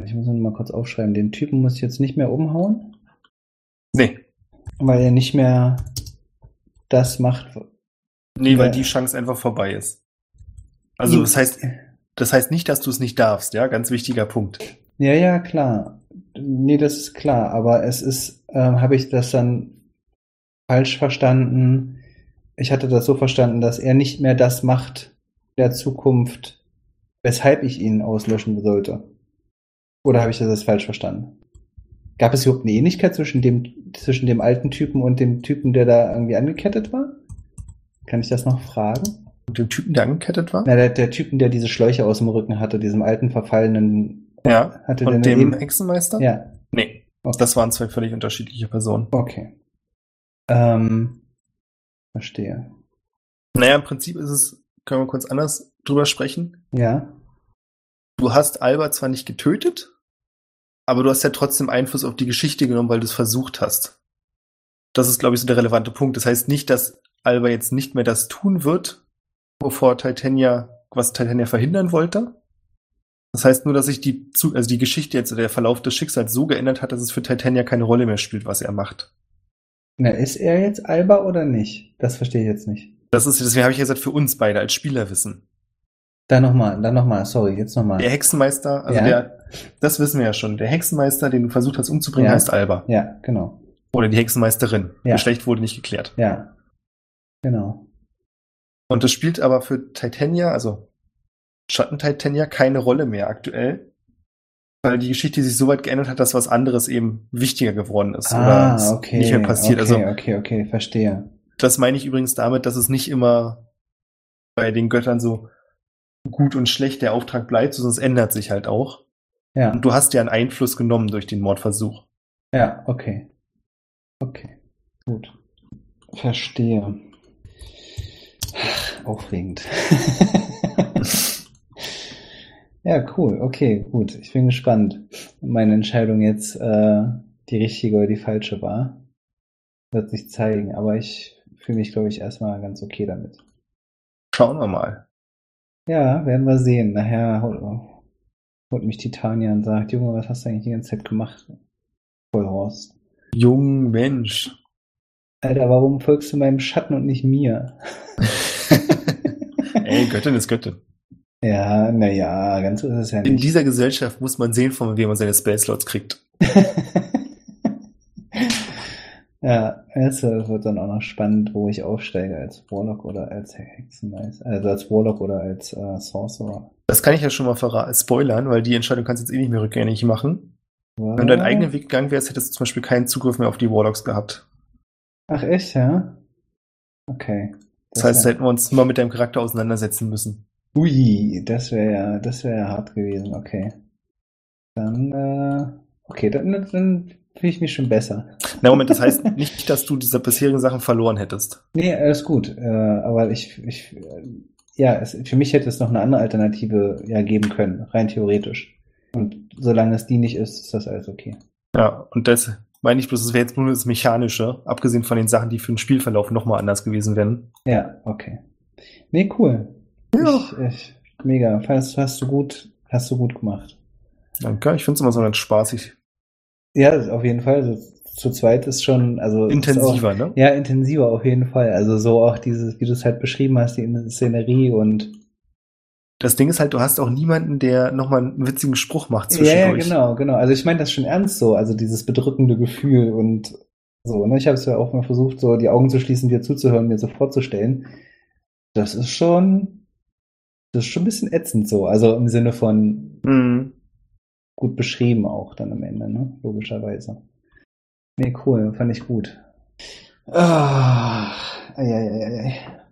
Ich muss ihn mal kurz aufschreiben. Den Typen muss ich jetzt nicht mehr umhauen, Nee, weil er nicht mehr das macht. nee, weil die Chance einfach vorbei ist. Also das heißt, das heißt nicht, dass du es nicht darfst, ja, ganz wichtiger Punkt. Ja, ja, klar. Nee, das ist klar, aber es ist, ähm, habe ich das dann falsch verstanden? Ich hatte das so verstanden, dass er nicht mehr das macht der Zukunft, weshalb ich ihn auslöschen sollte. Oder habe ich das jetzt falsch verstanden? Gab es überhaupt eine Ähnlichkeit zwischen dem, zwischen dem alten Typen und dem Typen, der da irgendwie angekettet war? Kann ich das noch fragen? Und dem Typen, der angekettet war? Na, der, der Typen, der diese Schläuche aus dem Rücken hatte, diesem alten, verfallenen. Ja. Hatte Und dem Hexenmeister? Ja, Nee, Okay. das waren zwei völlig unterschiedliche Personen. Okay. Ähm, verstehe. Naja, im Prinzip ist es, können wir kurz anders drüber sprechen. Ja. Du hast Alba zwar nicht getötet, aber du hast ja trotzdem Einfluss auf die Geschichte genommen, weil du es versucht hast. Das ist, glaube ich, so der relevante Punkt. Das heißt nicht, dass Alba jetzt nicht mehr das tun wird, wovor Titania, was Titania verhindern wollte. Das heißt nur, dass sich die, also die Geschichte jetzt, oder der Verlauf des Schicksals so geändert hat, dass es für Titania keine Rolle mehr spielt, was er macht. Na, ist er jetzt Alba oder nicht? Das verstehe ich jetzt nicht. Das ist, deswegen habe ich ja gesagt, für uns beide als Spieler wissen. Dann nochmal, dann nochmal, sorry, jetzt nochmal. Der Hexenmeister, also Ja. der, das wissen wir ja schon, der Hexenmeister, den du versucht hast umzubringen, Ja. heißt Alba. Ja, genau. Oder die Hexenmeisterin. Ja. Geschlecht wurde nicht geklärt. Ja. Genau. Und das spielt aber für Titania, also Schatten-Titania, keine Rolle mehr aktuell. Weil die Geschichte sich so weit geändert hat, dass was anderes eben wichtiger geworden ist. oder Ah, okay. nicht mehr passiert. Okay, Also okay, okay, verstehe. das meine ich übrigens damit, dass es nicht immer bei den Göttern so gut und schlecht der Auftrag bleibt, es ändert sich halt auch. Ja, Und du hast ja einen Einfluss genommen durch den Mordversuch. ja, okay. Okay, gut. Verstehe. Ach, Aufregend. ja, cool. Okay, gut. Ich bin gespannt. ob Meine Entscheidung jetzt äh, die richtige oder die falsche war. Wird sich zeigen. Aber ich fühle mich, glaube ich, erstmal ganz okay damit. Schauen wir mal. Ja, werden wir sehen. Nachher holt, holt mich Titania und sagt, Junge, was hast du eigentlich die ganze Zeit gemacht? Vollhorst. Jung Mensch. Alter, warum folgst du meinem Schatten und nicht mir? Ey, Göttin ist Göttin. Ja, naja, ganz so ist es ja In nicht. dieser Gesellschaft muss man sehen, von wem man seine Space Slots kriegt. ja, es wird dann auch noch spannend, wo ich aufsteige, als Warlock oder als Hexenmeister, also als Warlock oder als äh, Sorcerer. Das kann ich ja schon mal verra- spoilern, weil die Entscheidung kannst du jetzt eh nicht mehr rückgängig machen. Wenn du deinen eigenen Weg gegangen wärst, hättest du zum Beispiel keinen Zugriff mehr auf die Warlocks gehabt. Ach, echt, ja? Okay. Das heißt, wär- hätten wir uns mal mit deinem Charakter auseinandersetzen müssen. Ui, das wäre ja, das wäre ja hart gewesen, okay. Dann, äh, okay, dann, dann fühle ich mich schon besser. Na Moment, das heißt nicht, dass du diese bisherigen Sachen verloren hättest. Nee, alles gut, äh, aber ich, ich, äh, ja, es, für mich hätte es noch eine andere Alternative ja geben können, rein theoretisch. Und solange es die nicht ist, ist das alles okay. Ja, und das meine ich bloß, es wäre jetzt nur das Mechanische, abgesehen von den Sachen, die für den Spielverlauf nochmal anders gewesen wären. Ja, okay. Nee, cool. Ich, ich, mega. Hast, hast du gut, hast du gut gemacht. Danke, ich finde es immer so ganz spaßig. Ja, auf jeden Fall. So, zu zweit ist schon, also Intensiver, Auch, ne? ja, intensiver auf jeden Fall. Also so auch dieses, wie du es halt beschrieben hast, die Szenerie und das Ding ist halt, du hast auch niemanden, der nochmal einen witzigen Spruch macht Ja, ja, zwischendurch. genau, genau. Also ich meine das schon ernst so, also dieses bedrückende Gefühl und so. Ne? Ich habe es ja auch mal versucht, so die Augen zu schließen, dir zuzuhören, mir so vorzustellen. Das ist schon, das ist schon ein bisschen ätzend so. Also im Sinne von Mhm. Gut beschrieben auch dann am Ende, ne? Logischerweise. Nee, cool, fand ich gut. Ah, ei, ei, ei, ei.